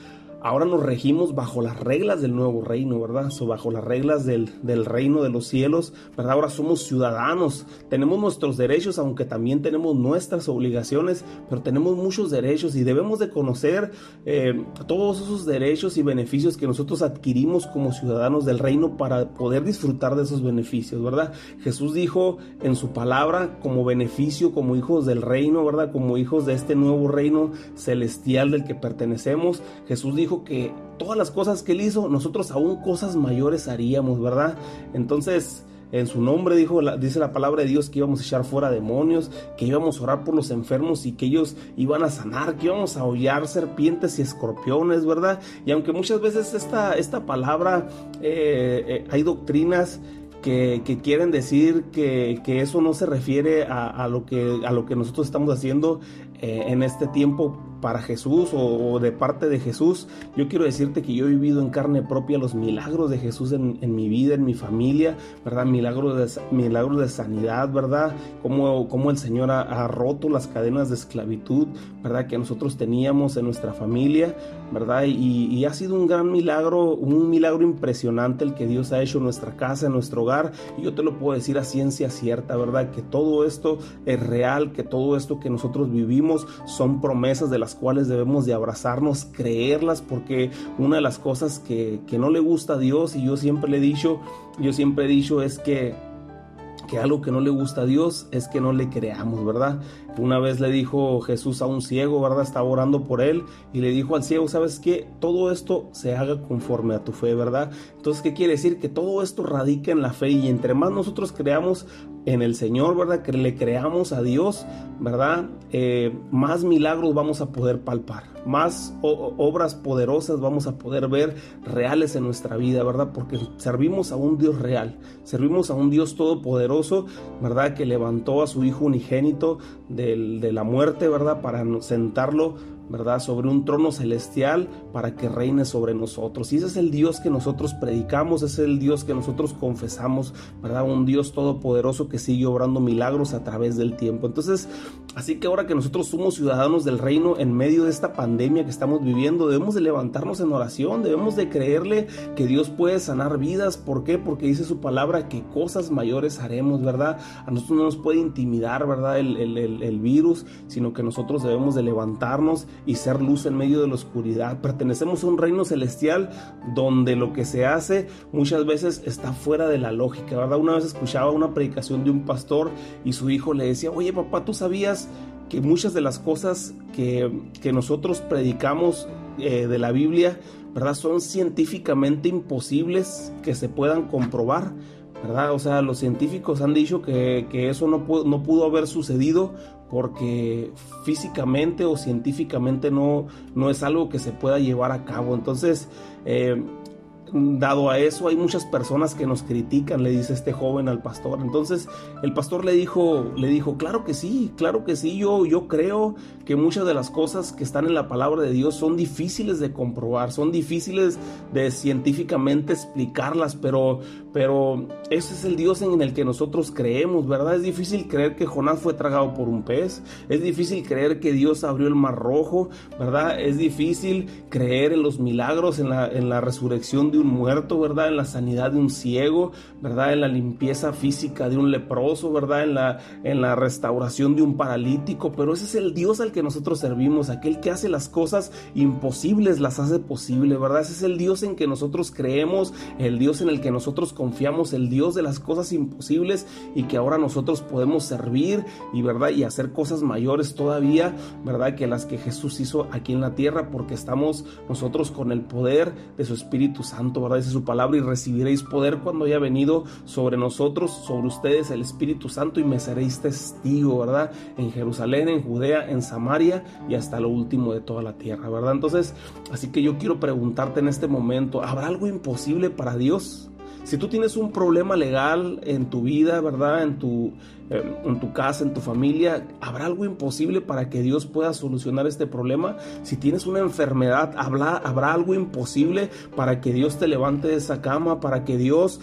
ahora nos regimos bajo las reglas del nuevo reino, ¿verdad? bajo las reglas del, reino de los cielos, ¿verdad? Ahora somos ciudadanos, tenemos nuestros derechos, aunque también tenemos nuestras obligaciones, pero tenemos muchos derechos y debemos de conocer eh, todos esos derechos y beneficios que nosotros adquirimos como ciudadanos del reino para poder disfrutar de esos beneficios, ¿verdad? Jesús dijo en su palabra como beneficio, como hijos del reino, ¿verdad? Como hijos de este nuevo reino celestial del que pertenecemos, Jesús dijo que todas las cosas que él hizo, nosotros aún cosas mayores haríamos, ¿verdad? Entonces, en su nombre dijo, dice la palabra de Dios que íbamos a echar fuera demonios, que íbamos a orar por los enfermos y que ellos iban a sanar, que íbamos a hollar serpientes y escorpiones, ¿verdad? Y aunque muchas veces esta, esta palabra, eh, eh, hay doctrinas que, quieren decir que, eso no se refiere a, lo que, a lo que nosotros estamos haciendo eh, en este tiempo para Jesús o, de parte de Jesús, yo quiero decirte que yo he vivido en carne propia los milagros de Jesús en, mi vida, en mi familia, ¿verdad? Milagros de, milagros de sanidad, ¿verdad? Cómo, cómo el Señor ha, roto las cadenas de esclavitud, ¿verdad? Que nosotros teníamos en nuestra familia, ¿verdad? Y, ha sido un gran milagro, un milagro impresionante el que Dios ha hecho en nuestra casa, en nuestro hogar. Y yo te lo puedo decir a ciencia cierta, ¿verdad? Que todo esto es real, que todo esto que nosotros vivimos son promesas de las cuales debemos de abrazarnos, creerlas, porque una de las cosas que, que no le gusta a Dios, y yo siempre le he dicho, yo siempre he dicho es que que algo que no le gusta a Dios es que no le creamos, ¿verdad? Una vez le dijo Jesús a un ciego, ¿verdad? Estaba orando por él y le dijo al ciego, ¿sabes qué? Todo esto se haga conforme a tu fe, ¿verdad? Entonces, ¿qué quiere decir? Que todo esto radica en la fe y entre más nosotros creamos en el Señor, ¿verdad? Que le creamos a Dios, ¿verdad? Eh, más milagros vamos a poder palpar, más obras poderosas vamos a poder ver reales en nuestra vida, ¿verdad? Porque servimos a un Dios real, servimos a un Dios todopoderoso, ¿verdad? Que levantó a su Hijo unigénito de la muerte, ¿verdad? Para sentarlo ¿verdad? Sobre un trono celestial para que reine sobre nosotros. Y ese es el Dios que nosotros predicamos, ese es el Dios que nosotros confesamos, ¿verdad? Un Dios todopoderoso que sigue obrando milagros a través del tiempo. Entonces, así que ahora que nosotros somos ciudadanos del reino en medio de esta pandemia que estamos viviendo, debemos de levantarnos en oración, debemos de creerle que Dios puede sanar vidas. ¿Por qué? Porque dice su palabra que cosas mayores haremos, ¿verdad? A nosotros no nos puede intimidar, ¿verdad? El, el virus, sino que nosotros debemos de levantarnos y ser luz en medio de la oscuridad. Pertenecemos a un reino celestial donde lo que se hace muchas veces está fuera de la lógica, ¿verdad? Una vez escuchaba una predicación de un pastor y su hijo le decía, oye papá, ¿tú sabías que muchas de las cosas que, nosotros predicamos eh, de la Biblia, ¿verdad? Son científicamente imposibles que se puedan comprobar. ¿verdad? O sea, los científicos han dicho que, eso no, no pudo haber sucedido porque físicamente o científicamente no, no es algo que se pueda llevar a cabo. Entonces, eh, dado a eso, hay muchas personas que nos critican, le dice este joven al pastor. Entonces, el pastor le dijo, le dijo, claro que sí, claro que sí, yo, yo creo que muchas de las cosas que están en la palabra de Dios son difíciles de comprobar, son difíciles de científicamente explicarlas, pero, pero ese es el Dios en el que nosotros creemos, ¿verdad? Es difícil creer que Jonás fue tragado por un pez, es difícil creer que Dios abrió el mar rojo, ¿verdad? Es difícil creer en los milagros, en la, en la resurrección de un muerto, ¿verdad? En la sanidad de un ciego, ¿verdad? En la limpieza física de un leproso, ¿verdad? En la, en la restauración de un paralítico, pero ese es el Dios al que nosotros servimos, aquel que hace las cosas imposibles, las hace posible, ¿verdad? Ese es el Dios en que nosotros creemos, el Dios en el que nosotros el Dios de las cosas imposibles y que ahora nosotros podemos servir y, ¿verdad? Y hacer cosas mayores todavía, ¿verdad? Que las que Jesús hizo aquí en la tierra porque estamos nosotros con el poder de su Espíritu Santo, ¿verdad? Dice su palabra y recibiréis poder cuando haya venido sobre nosotros, sobre ustedes el Espíritu Santo y me seréis testigo, ¿verdad? En Jerusalén, en Judea, en Samaria y hasta lo último de toda la tierra, ¿verdad? Entonces, así que yo quiero preguntarte en este momento, ¿habrá algo imposible para Dios? Si tú tienes un problema legal en tu vida, ¿verdad? En tu, en tu casa, en tu familia, ¿habrá algo imposible para que Dios pueda solucionar este problema? Si tienes una enfermedad, ¿habrá, ¿habrá algo imposible para que Dios te levante de esa cama? Para que Dios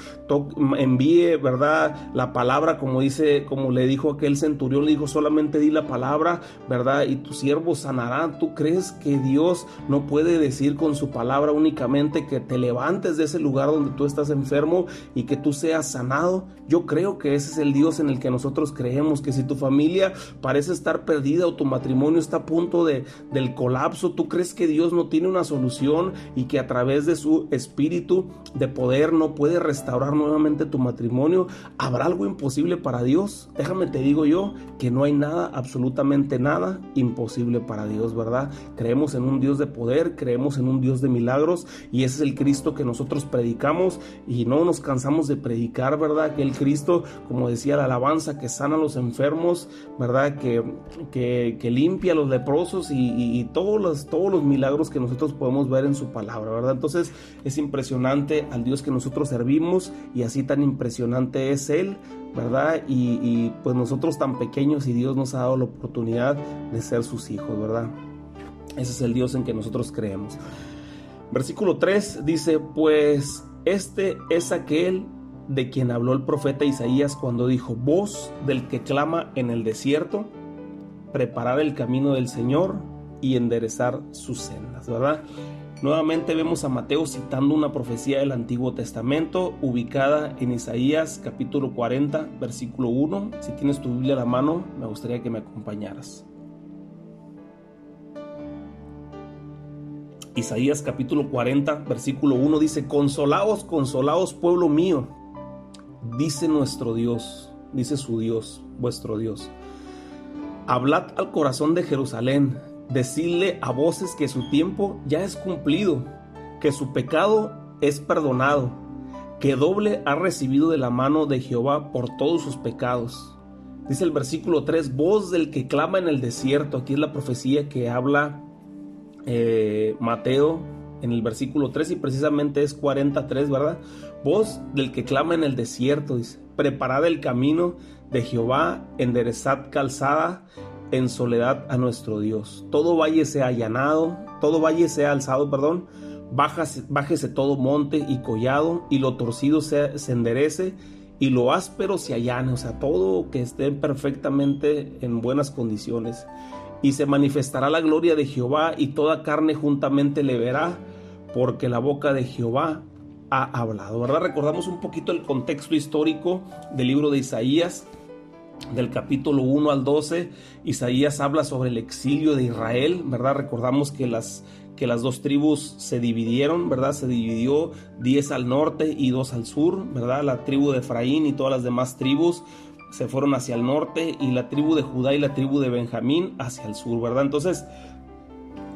envíe, ¿verdad? La palabra, como dice, como le dijo aquel centurión, le dijo, solamente di la palabra, ¿verdad? Y tu siervo sanará. ¿Tú crees que Dios no puede decir con su palabra únicamente que te levantes de ese lugar donde tú estás enfermo? y que tú seas sanado. Yo creo que ese es el Dios en el que nosotros creemos, que si tu familia parece estar perdida o tu matrimonio está a punto de, del colapso, tú crees que Dios no tiene una solución y que a través de su espíritu de poder no puede restaurar nuevamente tu matrimonio. ¿Habrá algo imposible para Dios? Déjame te digo yo que no hay nada, absolutamente nada imposible para Dios, ¿verdad? Creemos en un Dios de poder, creemos en un Dios de milagros y ese es el Cristo que nosotros predicamos y no nos cansamos de predicar, ¿verdad? Que el Cristo, como decía la alabanza, que sana a los enfermos, ¿verdad? Que, que, limpia a los leprosos y, todos, los, todos los milagros que nosotros podemos ver en su palabra, ¿verdad? Entonces es impresionante al Dios que nosotros servimos y así tan impresionante es Él, ¿verdad? Y, y pues nosotros tan pequeños y Dios nos ha dado la oportunidad de ser sus hijos, ¿verdad? Ese es el Dios en que nosotros creemos. Versículo 3 dice, pues este es aquel de quien habló el profeta Isaías cuando dijo, voz del que clama en el desierto, preparar el camino del Señor y enderezar sus sendas, ¿verdad? Nuevamente vemos a Mateo citando una profecía del Antiguo Testamento ubicada en Isaías capítulo 40, versículo 1. Si tienes tu Biblia a la mano, me gustaría que me acompañaras. Isaías capítulo 40, versículo 1 dice, Consolaos, consolaos, pueblo mío, dice nuestro Dios, dice su Dios, vuestro Dios. Hablad al corazón de Jerusalén, decidle a voces que su tiempo ya es cumplido, que su pecado es perdonado, que doble ha recibido de la mano de Jehová por todos sus pecados. Dice el versículo 3, voz del que clama en el desierto. Aquí es la profecía que habla eh, Mateo en el versículo 3 y precisamente es 43, ¿verdad? Voz del que clama en el desierto, dice, preparad el camino de Jehová, enderezad calzada en soledad a nuestro Dios. Todo valle sea allanado, todo valle sea alzado, perdón, bájese, bájese todo monte y collado, y lo torcido se, se enderece, y lo áspero se allane, o sea, todo que esté perfectamente en buenas condiciones y se manifestará la gloria de Jehová y toda carne juntamente le verá, porque la boca de Jehová ha hablado. ¿Verdad? Recordamos un poquito el contexto histórico del libro de Isaías, del capítulo 1 al 12. Isaías habla sobre el exilio de Israel, ¿verdad? Recordamos que las que las dos tribus se dividieron, ¿verdad? Se dividió 10 al norte y 2 al sur, ¿verdad? La tribu de Efraín y todas las demás tribus se fueron hacia el norte y la tribu de Judá y la tribu de Benjamín hacia el sur, ¿verdad? Entonces,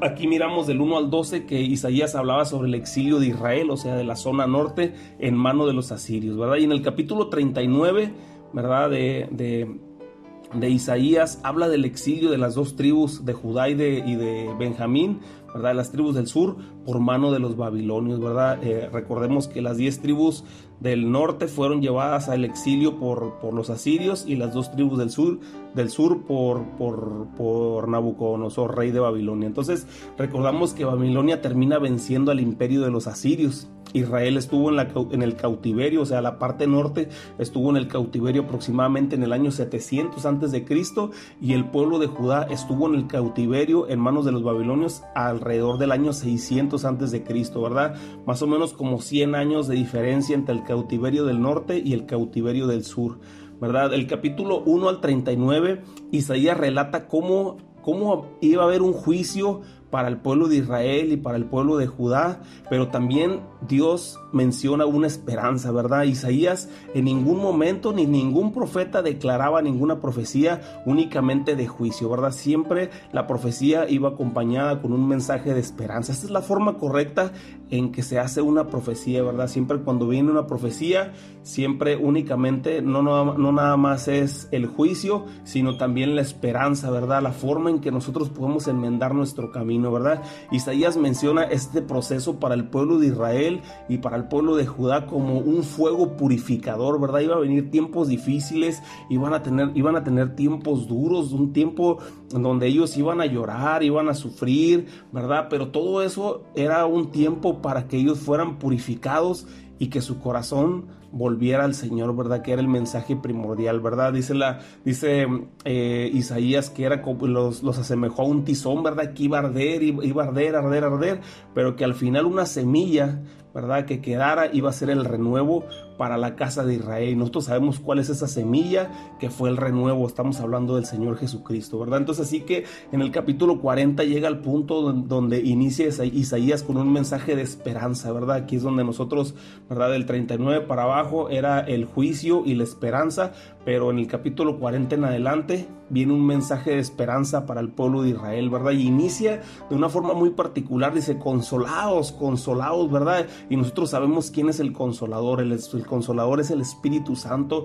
aquí miramos del 1 al 12 que Isaías hablaba sobre el exilio de Israel, o sea, de la zona norte en mano de los asirios, ¿verdad? Y en el capítulo 39, ¿verdad? De, de, Isaías habla del exilio de las dos tribus de Judá y de, y de Benjamín, ¿verdad? Las tribus del sur por mano de los babilonios, ¿verdad? Eh, recordemos que las diez tribus del norte fueron llevadas al exilio por, por, los asirios y las dos tribus del sur, del sur por, por, por Nabucodonosor, rey de Babilonia. Entonces, recordamos que Babilonia termina venciendo al imperio de los asirios Israel estuvo en, la, en, el cautiverio, o sea, la parte norte estuvo en el cautiverio aproximadamente en el año 700 antes de Cristo y el pueblo de Judá estuvo en el cautiverio en manos de los babilonios alrededor del año 600 antes de Cristo, ¿verdad? Más o menos como 100 años de diferencia entre el cautiverio del norte y el cautiverio del sur. ¿verdad? El capítulo 1 al 39, Isaías relata cómo, cómo iba a haber un juicio para el pueblo de Israel y para el pueblo de Judá, pero también Dios menciona una esperanza, ¿verdad? Isaías en ningún momento ni ningún profeta declaraba ninguna profecía únicamente de juicio, ¿verdad? Siempre la profecía iba acompañada con un mensaje de esperanza. Esta es la forma correcta en que se hace una profecía, ¿verdad? Siempre cuando viene una profecía, siempre únicamente no, no, no nada más es el juicio, sino también la esperanza, ¿verdad? La forma en que nosotros podemos enmendar nuestro camino, ¿verdad? Isaías menciona este proceso para el pueblo de Israel y para el pueblo de Judá como un fuego purificador, ¿verdad? Iba a venir tiempos difíciles, iban a tener, iban a tener tiempos duros, un tiempo donde ellos iban a llorar, iban a sufrir, ¿verdad? Pero todo eso era un tiempo para que ellos fueran purificados y que su corazón volviera al Señor, ¿verdad? Que era el mensaje primordial, ¿verdad? Dice, la, dice eh, Isaías que era como los, los asemejó a un tizón, ¿verdad? Que iba a arder, iba a arder, arder, arder, pero que al final una semilla, ¿verdad? Que quedara iba a ser el renuevo para la casa de Israel. Y nosotros sabemos cuál es esa semilla que fue el renuevo. Estamos hablando del Señor Jesucristo, ¿verdad? Entonces así que en el capítulo 40 llega al punto donde inicia Isaías con un mensaje de esperanza, ¿verdad? Aquí es donde nosotros, ¿verdad? Del 39 para abajo era el juicio y la esperanza, pero en el capítulo 40 en adelante viene un mensaje de esperanza para el pueblo de Israel, ¿verdad? Y inicia de una forma muy particular, dice, consolados, consolados, ¿verdad? Y nosotros sabemos quién es el consolador, el, el consolador es el Espíritu Santo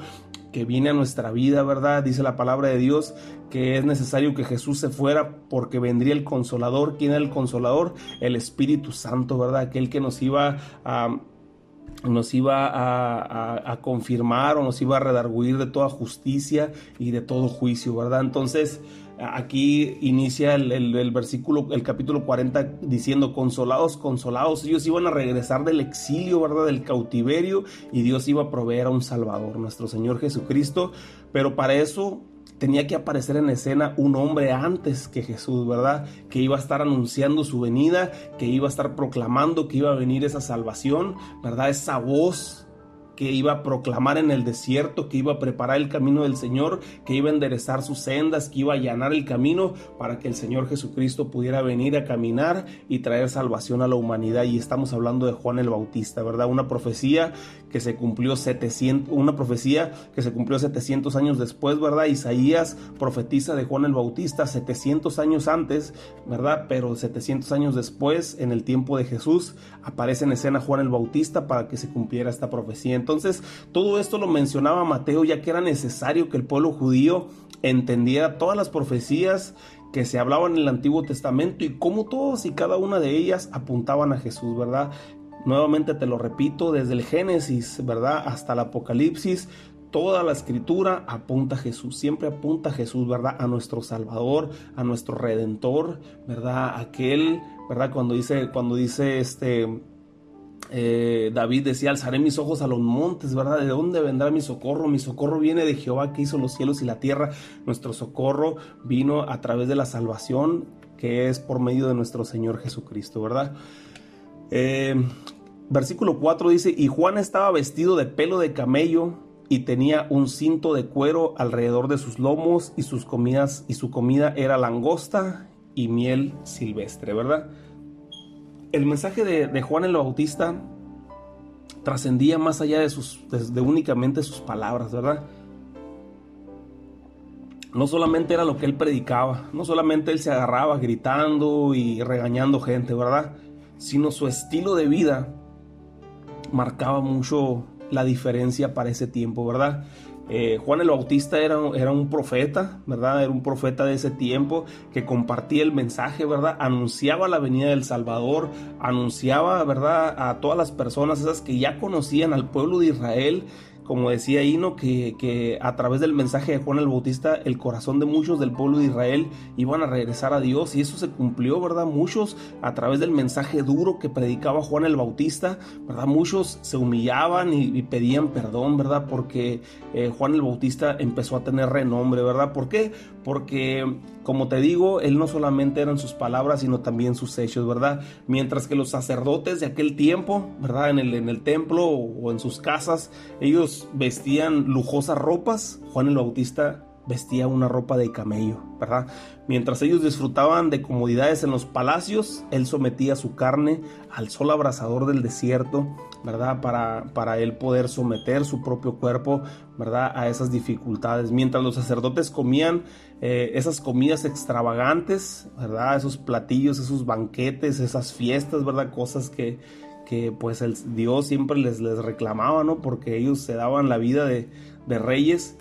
que viene a nuestra vida, ¿verdad? Dice la palabra de Dios que es necesario que Jesús se fuera porque vendría el consolador. ¿Quién era el consolador? El Espíritu Santo, ¿verdad? Aquel que nos iba a nos iba a, confirmar o nos iba a redarguir de toda justicia y de todo juicio, ¿verdad? Entonces, aquí inicia el, versículo, el capítulo 40 diciendo, consolados, consolados, ellos iban a regresar del exilio, ¿verdad? Del cautiverio y Dios iba a proveer a un Salvador, nuestro Señor Jesucristo, pero para eso tenía que aparecer en escena un hombre antes que Jesús, ¿verdad? Que iba a estar anunciando su venida, que iba a estar proclamando que iba a venir esa salvación, ¿verdad? Esa voz que iba a proclamar en el desierto, que iba a preparar el camino del Señor, que iba a enderezar sus sendas, que iba a allanar el camino para que el Señor Jesucristo pudiera venir a caminar y traer salvación a la humanidad. Y estamos hablando de Juan el Bautista, ¿verdad? Una profecía que se cumplió 700, una profecía que se cumplió 700 años después, ¿verdad? Isaías profetiza de Juan el Bautista 700 años antes, ¿verdad? Pero 700 años después, en el tiempo de Jesús, aparece en escena Juan el Bautista para que se cumpliera esta profecía. Entonces, todo esto lo mencionaba Mateo, ya que era necesario que el pueblo judío entendiera todas las profecías que se hablaban en el Antiguo Testamento y cómo todos y cada una de ellas apuntaban a Jesús, ¿verdad? Nuevamente te lo repito, desde el Génesis, ¿verdad? Hasta el Apocalipsis, toda la escritura apunta a Jesús, siempre apunta a Jesús, ¿verdad? A nuestro Salvador, a nuestro Redentor, ¿verdad? Aquel, ¿verdad? Cuando dice, cuando dice este, eh, David decía, alzaré mis ojos a los montes, ¿verdad? ¿De dónde vendrá mi socorro? Mi socorro viene de Jehová que hizo los cielos y la tierra. Nuestro socorro vino a través de la salvación que es por medio de nuestro Señor Jesucristo, ¿verdad? Eh, versículo 4 dice, y Juan estaba vestido de pelo de camello y tenía un cinto de cuero alrededor de sus lomos y sus comidas y su comida era langosta y miel silvestre, ¿verdad? el mensaje de, Juan el Bautista trascendía más allá de, sus, de, únicamente sus palabras, ¿verdad? No solamente era lo que él predicaba, no solamente él se agarraba gritando y regañando gente, ¿verdad? Sino su estilo de vida marcaba mucho la diferencia para ese tiempo, ¿verdad? Eh, Juan el Bautista era, era, un profeta, ¿verdad? Era un profeta de ese tiempo que compartía el mensaje, ¿verdad? Anunciaba la venida del Salvador, anunciaba, ¿verdad? A todas las personas esas que ya conocían al pueblo de Israel como decía Hino, que, que, a través del mensaje de Juan el Bautista, el corazón de muchos del pueblo de Israel iban a regresar a Dios y eso se cumplió, ¿verdad? Muchos a través del mensaje duro que predicaba Juan el Bautista, ¿verdad? Muchos se humillaban y, pedían perdón, ¿verdad? Porque eh, Juan el Bautista empezó a tener renombre, ¿verdad? ¿Por qué? Porque, como te digo, él no solamente eran sus palabras, sino también sus hechos, ¿verdad? Mientras que los sacerdotes de aquel tiempo, ¿verdad? En el, en el templo o en sus casas, ellos vestían lujosas ropas, Juan el Bautista vestía una ropa de camello, ¿verdad? Mientras ellos disfrutaban de comodidades en los palacios, él sometía su carne al sol abrasador del desierto ¿verdad? Para, para él poder someter su propio cuerpo, ¿verdad? A esas dificultades. Mientras los sacerdotes comían eh, esas comidas extravagantes, ¿verdad? Esos platillos, esos banquetes, esas fiestas, ¿verdad? Cosas que, que pues el Dios siempre les, les reclamaba, ¿no? Porque ellos se daban la vida de, de reyes.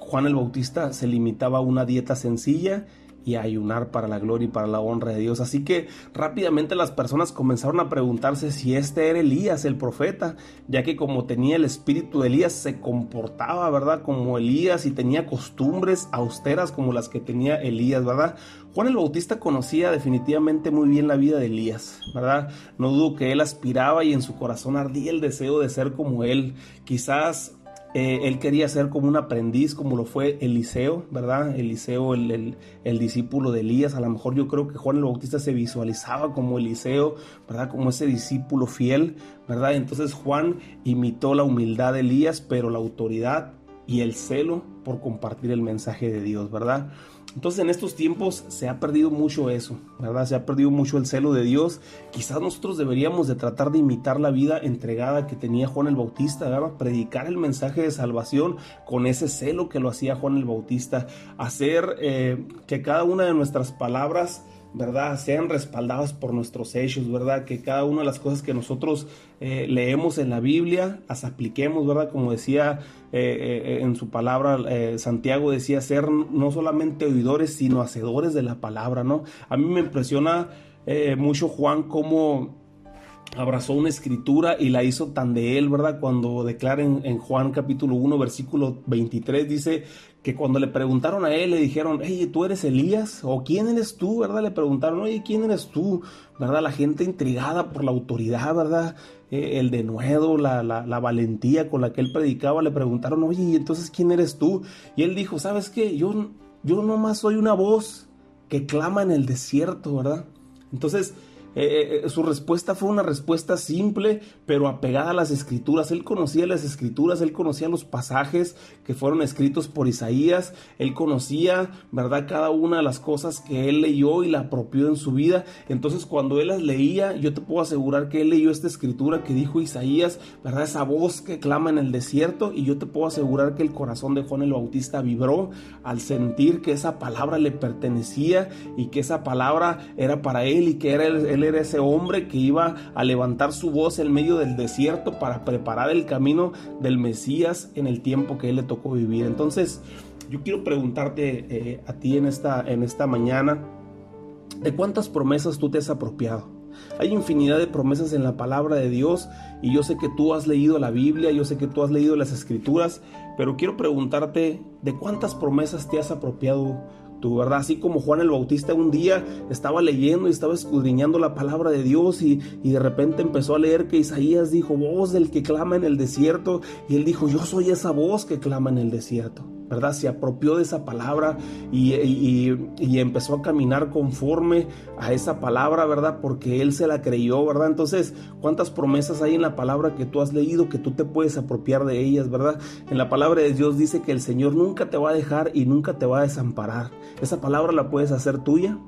Juan el Bautista se limitaba a una dieta sencilla y ayunar para la gloria y para la honra de Dios. Así que rápidamente las personas comenzaron a preguntarse si este era Elías, el profeta, ya que como tenía el espíritu de Elías, se comportaba, ¿verdad? Como Elías y tenía costumbres austeras como las que tenía Elías, ¿verdad? Juan el Bautista conocía definitivamente muy bien la vida de Elías, ¿verdad? No dudo que él aspiraba y en su corazón ardía el deseo de ser como él. Quizás eh, él quería ser como un aprendiz, como lo fue Eliseo, ¿verdad? Eliseo, el, el, discípulo de Elías. A lo mejor yo creo que Juan el Bautista se visualizaba como Eliseo, ¿verdad? Como ese discípulo fiel, ¿verdad? Entonces Juan imitó la humildad de Elías, pero la autoridad y el celo por compartir el mensaje de Dios, ¿verdad? Entonces en estos tiempos se ha perdido mucho eso, ¿verdad? Se ha perdido mucho el celo de Dios. Quizás nosotros deberíamos de tratar de imitar la vida entregada que tenía Juan el Bautista, ¿verdad? Predicar el mensaje de salvación con ese celo que lo hacía Juan el Bautista. Hacer eh, que cada una de nuestras palabras ¿verdad? Sean respaldadas por nuestros hechos, ¿verdad? Que cada una de las cosas que nosotros eh, leemos en la Biblia las apliquemos, ¿verdad? Como decía eh, eh, en su palabra, Santiago decía ser no solamente oidores, sino hacedores de la palabra, ¿no? A mí me impresiona mucho Juan cómo abrazó una escritura y la hizo tan de él, ¿verdad? Cuando declara en, Juan capítulo 1, versículo 23, dice que cuando le preguntaron a él, le dijeron, hey, ¿tú eres Elías? ¿O quién eres tú, verdad? Le preguntaron, oye, ¿quién eres tú? ¿Verdad? La gente intrigada por la autoridad, ¿verdad? Eh, el denuedo, la, la, valentía con la que él predicaba, le preguntaron, oye, ¿y entonces quién eres tú? Y él dijo, ¿sabes qué? Yo, yo nomás soy una voz que clama en el desierto, ¿verdad? Entonces, eh, eh, eh, su respuesta fue una respuesta simple, pero apegada a las escrituras. Él conocía las escrituras, él conocía los pasajes que fueron escritos por Isaías, él conocía, ¿verdad?, cada una de las cosas que él leyó y la apropió en su vida. Entonces, cuando él las leía, yo te puedo asegurar que él leyó esta escritura que dijo Isaías, ¿verdad?, esa voz que clama en el desierto, y yo te puedo asegurar que el corazón de Juan el Bautista vibró al sentir que esa palabra le pertenecía y que esa palabra era para él y que era él ese hombre que iba a levantar su voz en medio del desierto para preparar el camino del Mesías en el tiempo que él le tocó vivir. Entonces, yo quiero preguntarte eh, a ti en esta, en esta mañana, ¿de cuántas promesas tú te has apropiado? Hay infinidad de promesas en la palabra de Dios y yo sé que tú has leído la Biblia, yo sé que tú has leído las escrituras, pero quiero preguntarte de cuántas promesas te has apropiado tú, ¿verdad? Así como Juan el Bautista un día estaba leyendo y estaba escudriñando la palabra de Dios y, y, de repente empezó a leer que Isaías dijo, voz del que clama en el desierto, y él dijo, yo soy esa voz que clama en el desierto. ¿Verdad? Se apropió de esa palabra y, empezó a caminar conforme a esa palabra, ¿verdad? Porque él se la creyó, ¿verdad? Entonces, ¿cuántas promesas hay en la palabra que tú has leído que tú te puedes apropiar de ellas, ¿verdad? En la palabra de Dios dice que el Señor nunca te va a dejar y nunca te va a desamparar. Esa palabra la puedes hacer tuya.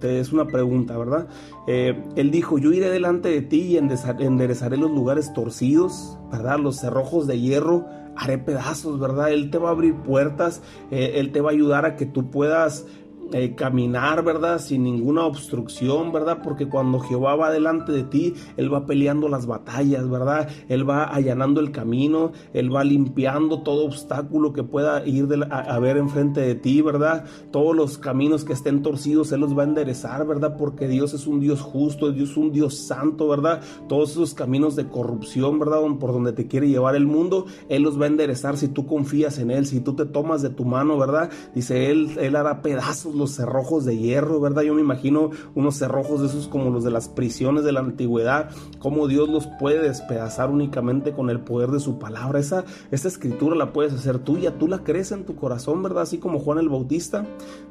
Es una pregunta, ¿verdad? Eh, él dijo, yo iré delante de ti y enderezaré los lugares torcidos, ¿verdad? Los cerrojos de hierro haré pedazos, ¿verdad? Él te va a abrir puertas, eh, Él te va a ayudar a que tú puedas eh, caminar, ¿verdad? Sin ninguna obstrucción, ¿verdad? Porque cuando Jehová va delante de ti, Él va peleando las batallas, ¿verdad? Él va allanando el camino, Él va limpiando todo obstáculo que pueda ir a, ver enfrente de ti, ¿verdad? Todos los caminos que estén torcidos, Él los va a enderezar, ¿verdad? Porque Dios es un Dios justo, Dios es un Dios santo, ¿verdad? Todos esos caminos de corrupción, ¿verdad? Por donde te quiere llevar el mundo, Él los va a enderezar si tú confías en Él, si tú te tomas de tu mano, ¿verdad? Dice Él, Él hará pedazos los cerrojos de hierro, ¿verdad? Yo me imagino unos cerrojos de esos como los de las prisiones de la antigüedad, cómo Dios los puede despedazar únicamente con el poder de su palabra. Esa, esa escritura la puedes hacer tuya, tú la crees en tu corazón, ¿verdad? Así como Juan el Bautista.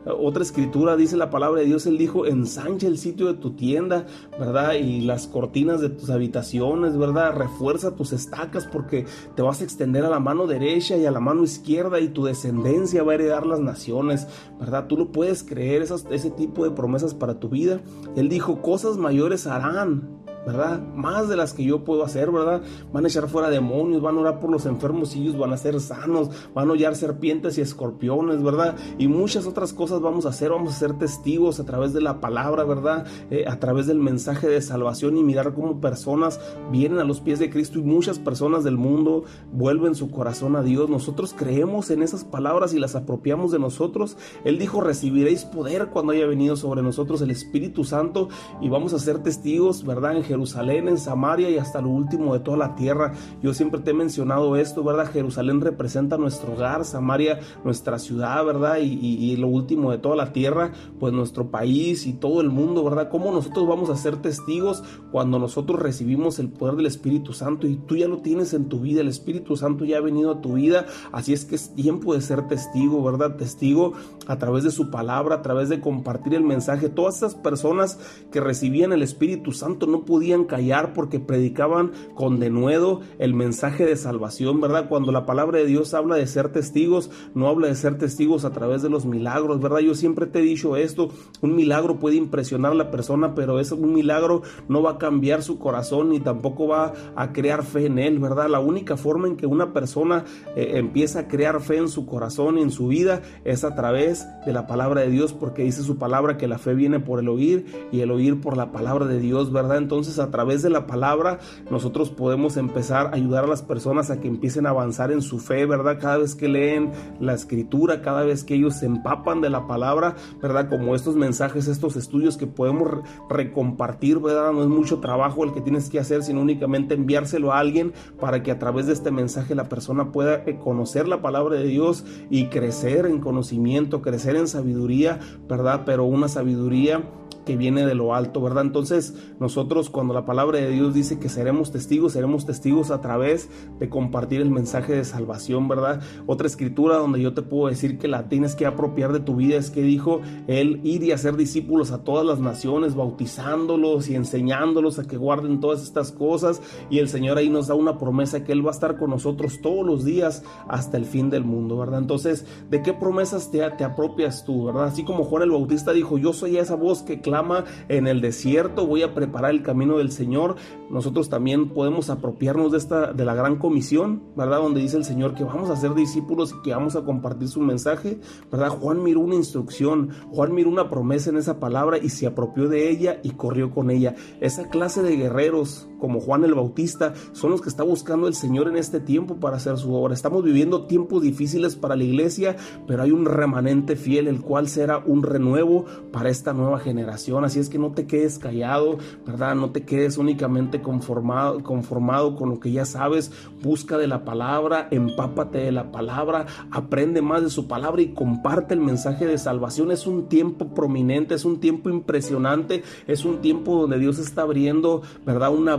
Otra escritura dice la palabra de Dios, él dijo, ensancha el sitio de tu tienda, ¿verdad? Y las cortinas de tus habitaciones, ¿verdad? Refuerza tus estacas porque te vas a extender a la mano derecha y a la mano izquierda y tu descendencia va a heredar las naciones, ¿verdad? Tú lo puedes creer ese tipo de promesas para tu vida. Él dijo, cosas mayores harán ¿verdad? Más de las que yo puedo hacer, ¿verdad? Van a echar fuera demonios, van a orar por los enfermos y ellos van a ser sanos, van a hollar serpientes y escorpiones, ¿verdad? Y muchas otras cosas vamos a hacer, vamos a ser testigos a través de la palabra, ¿verdad? Eh, a través del mensaje de salvación y mirar cómo personas vienen a los pies de Cristo y muchas personas del mundo vuelven su corazón a Dios. Nosotros creemos en esas palabras y las apropiamos de nosotros. Él dijo, recibiréis poder cuando haya venido sobre nosotros el Espíritu Santo y vamos a ser testigos, ¿verdad? En Jerusalén, en Samaria y hasta lo último de toda la tierra. Yo siempre te he mencionado esto, ¿verdad? Jerusalén representa nuestro hogar, Samaria nuestra ciudad, ¿verdad? Y, lo último de toda la tierra, pues nuestro país y todo el mundo, ¿verdad? ¿Cómo nosotros vamos a ser testigos cuando nosotros recibimos el poder del Espíritu Santo y tú ya lo tienes en tu vida, el Espíritu Santo ya ha venido a tu vida, así es que es tiempo de ser testigo, ¿verdad? Testigo a través de su palabra, a través de compartir el mensaje. Todas esas personas que recibían el Espíritu Santo no podían callar porque predicaban con denuedo el mensaje de salvación, ¿verdad? Cuando la palabra de Dios habla de ser testigos, no habla de ser testigos a través de los milagros, ¿verdad? Yo siempre te he dicho esto, un milagro puede impresionar a la persona, pero es un milagro no va a cambiar su corazón ni tampoco va a crear fe en él, ¿verdad? La única forma en que una persona eh, empieza a crear fe en su corazón y en su vida es a través de la palabra de Dios, porque dice su palabra que la fe viene por el oír y el oír por la palabra de Dios, ¿verdad? Entonces a través de la palabra nosotros podemos empezar a ayudar a las personas a que empiecen a avanzar en su fe, ¿verdad? Cada vez que leen la escritura, cada vez que ellos se empapan de la palabra, ¿verdad? Como estos mensajes, estos estudios que podemos recompartir, ¿verdad? No es mucho trabajo el que tienes que hacer, sino únicamente enviárselo a alguien para que a través de este mensaje la persona pueda conocer la palabra de Dios y crecer en conocimiento, crecer en sabiduría, ¿verdad? Pero una sabiduría que viene de lo alto, ¿verdad? Entonces nosotros cuando la palabra de Dios dice que seremos testigos, seremos testigos a través de compartir el mensaje de salvación, ¿verdad? Otra escritura donde yo te puedo decir que la tienes que apropiar de tu vida es que dijo él ir y hacer discípulos a todas las naciones, bautizándolos y enseñándolos a que guarden todas estas cosas y el Señor ahí nos da una promesa que Él va a estar con nosotros todos los días hasta el fin del mundo, ¿verdad? Entonces, ¿de qué promesas te, te apropias tú, ¿verdad? Así como Juan el Bautista dijo, yo soy esa voz que clama en el desierto, voy a preparar el camino del Señor. Nosotros también podemos apropiarnos de esta de la gran comisión, ¿verdad? Donde dice el Señor que vamos a ser discípulos y que vamos a compartir su mensaje, ¿verdad? Juan miró una instrucción, Juan miró una promesa en esa palabra y se apropió de ella y corrió con ella. Esa clase de guerreros como Juan el Bautista son los que está buscando el Señor en este tiempo para hacer su obra. Estamos viviendo tiempos difíciles para la iglesia, pero hay un remanente fiel el cual será un renuevo para esta nueva generación Así es que no te quedes callado, ¿verdad? No te quedes únicamente conformado, conformado con lo que ya sabes. Busca de la palabra, empápate de la palabra, aprende más de su palabra y comparte el mensaje de salvación. Es un tiempo prominente, es un tiempo impresionante, es un tiempo donde Dios está abriendo, ¿verdad? Una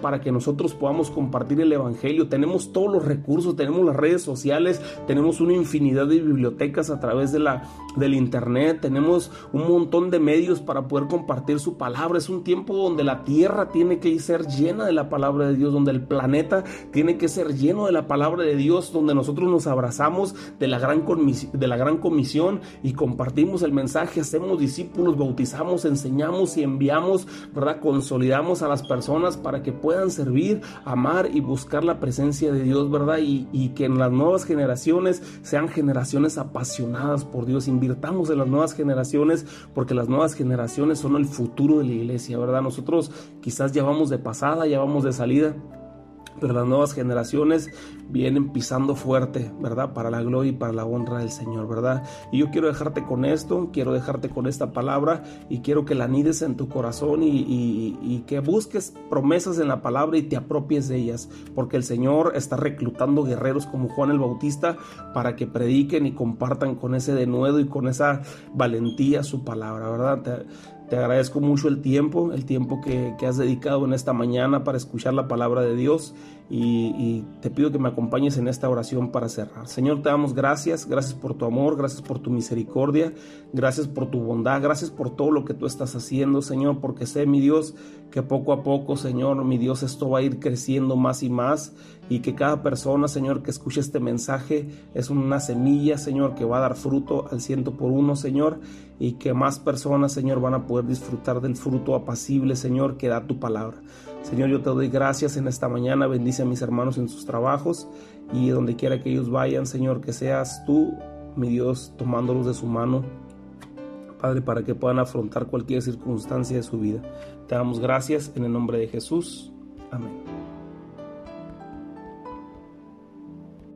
para que nosotros podamos compartir el Evangelio. Tenemos todos los recursos, tenemos las redes sociales, tenemos una infinidad de bibliotecas a través de la, del Internet, tenemos un montón de medios para poder compartir su palabra. Es un tiempo donde la tierra tiene que ser llena de la palabra de Dios, donde el planeta tiene que ser lleno de la palabra de Dios, donde nosotros nos abrazamos de la gran, de la gran comisión y compartimos el mensaje, hacemos discípulos, bautizamos, enseñamos y enviamos, ¿verdad? Consolidamos a las personas para que puedan servir, amar y buscar la presencia de Dios, ¿verdad? Y, y que en las nuevas generaciones sean generaciones apasionadas por Dios. Invirtamos en las nuevas generaciones porque las nuevas generaciones son el futuro de la iglesia, ¿verdad? Nosotros quizás ya vamos de pasada, ya vamos de salida, pero las nuevas generaciones vienen pisando fuerte, ¿verdad? Para la gloria y para la honra del Señor, ¿verdad? Y yo quiero dejarte con esto, quiero dejarte con esta palabra y quiero que la nides en tu corazón y, que busques promesas en la palabra y te apropies de ellas, porque el Señor está reclutando guerreros como Juan el Bautista para que prediquen y compartan con ese denuedo y con esa valentía su palabra, ¿verdad? Agradezco mucho el tiempo, el tiempo que, has dedicado en esta mañana para escuchar la palabra de Dios y, te pido que me acompañes en esta oración para cerrar. Señor, te damos gracias, gracias por tu amor, gracias por tu misericordia, gracias por tu bondad, gracias por todo lo que tú estás haciendo, Señor, porque sé, mi Dios, que poco a poco, Señor, mi Dios, esto va a ir creciendo más y más y que cada persona, Señor, que escuche este mensaje es una semilla, Señor, que va a dar fruto al ciento por uno, Señor, y que más personas, Señor, van a poder disfrutar del fruto apacible, Señor, que da tu palabra. Señor, yo te doy gracias en esta mañana, bendice a mis hermanos en sus trabajos y donde quiera que ellos vayan, Señor, que seas tú, mi Dios, tomándolos de su mano, Padre, para que puedan afrontar cualquier circunstancia de su vida. Te damos gracias en el nombre de Jesús. Amén.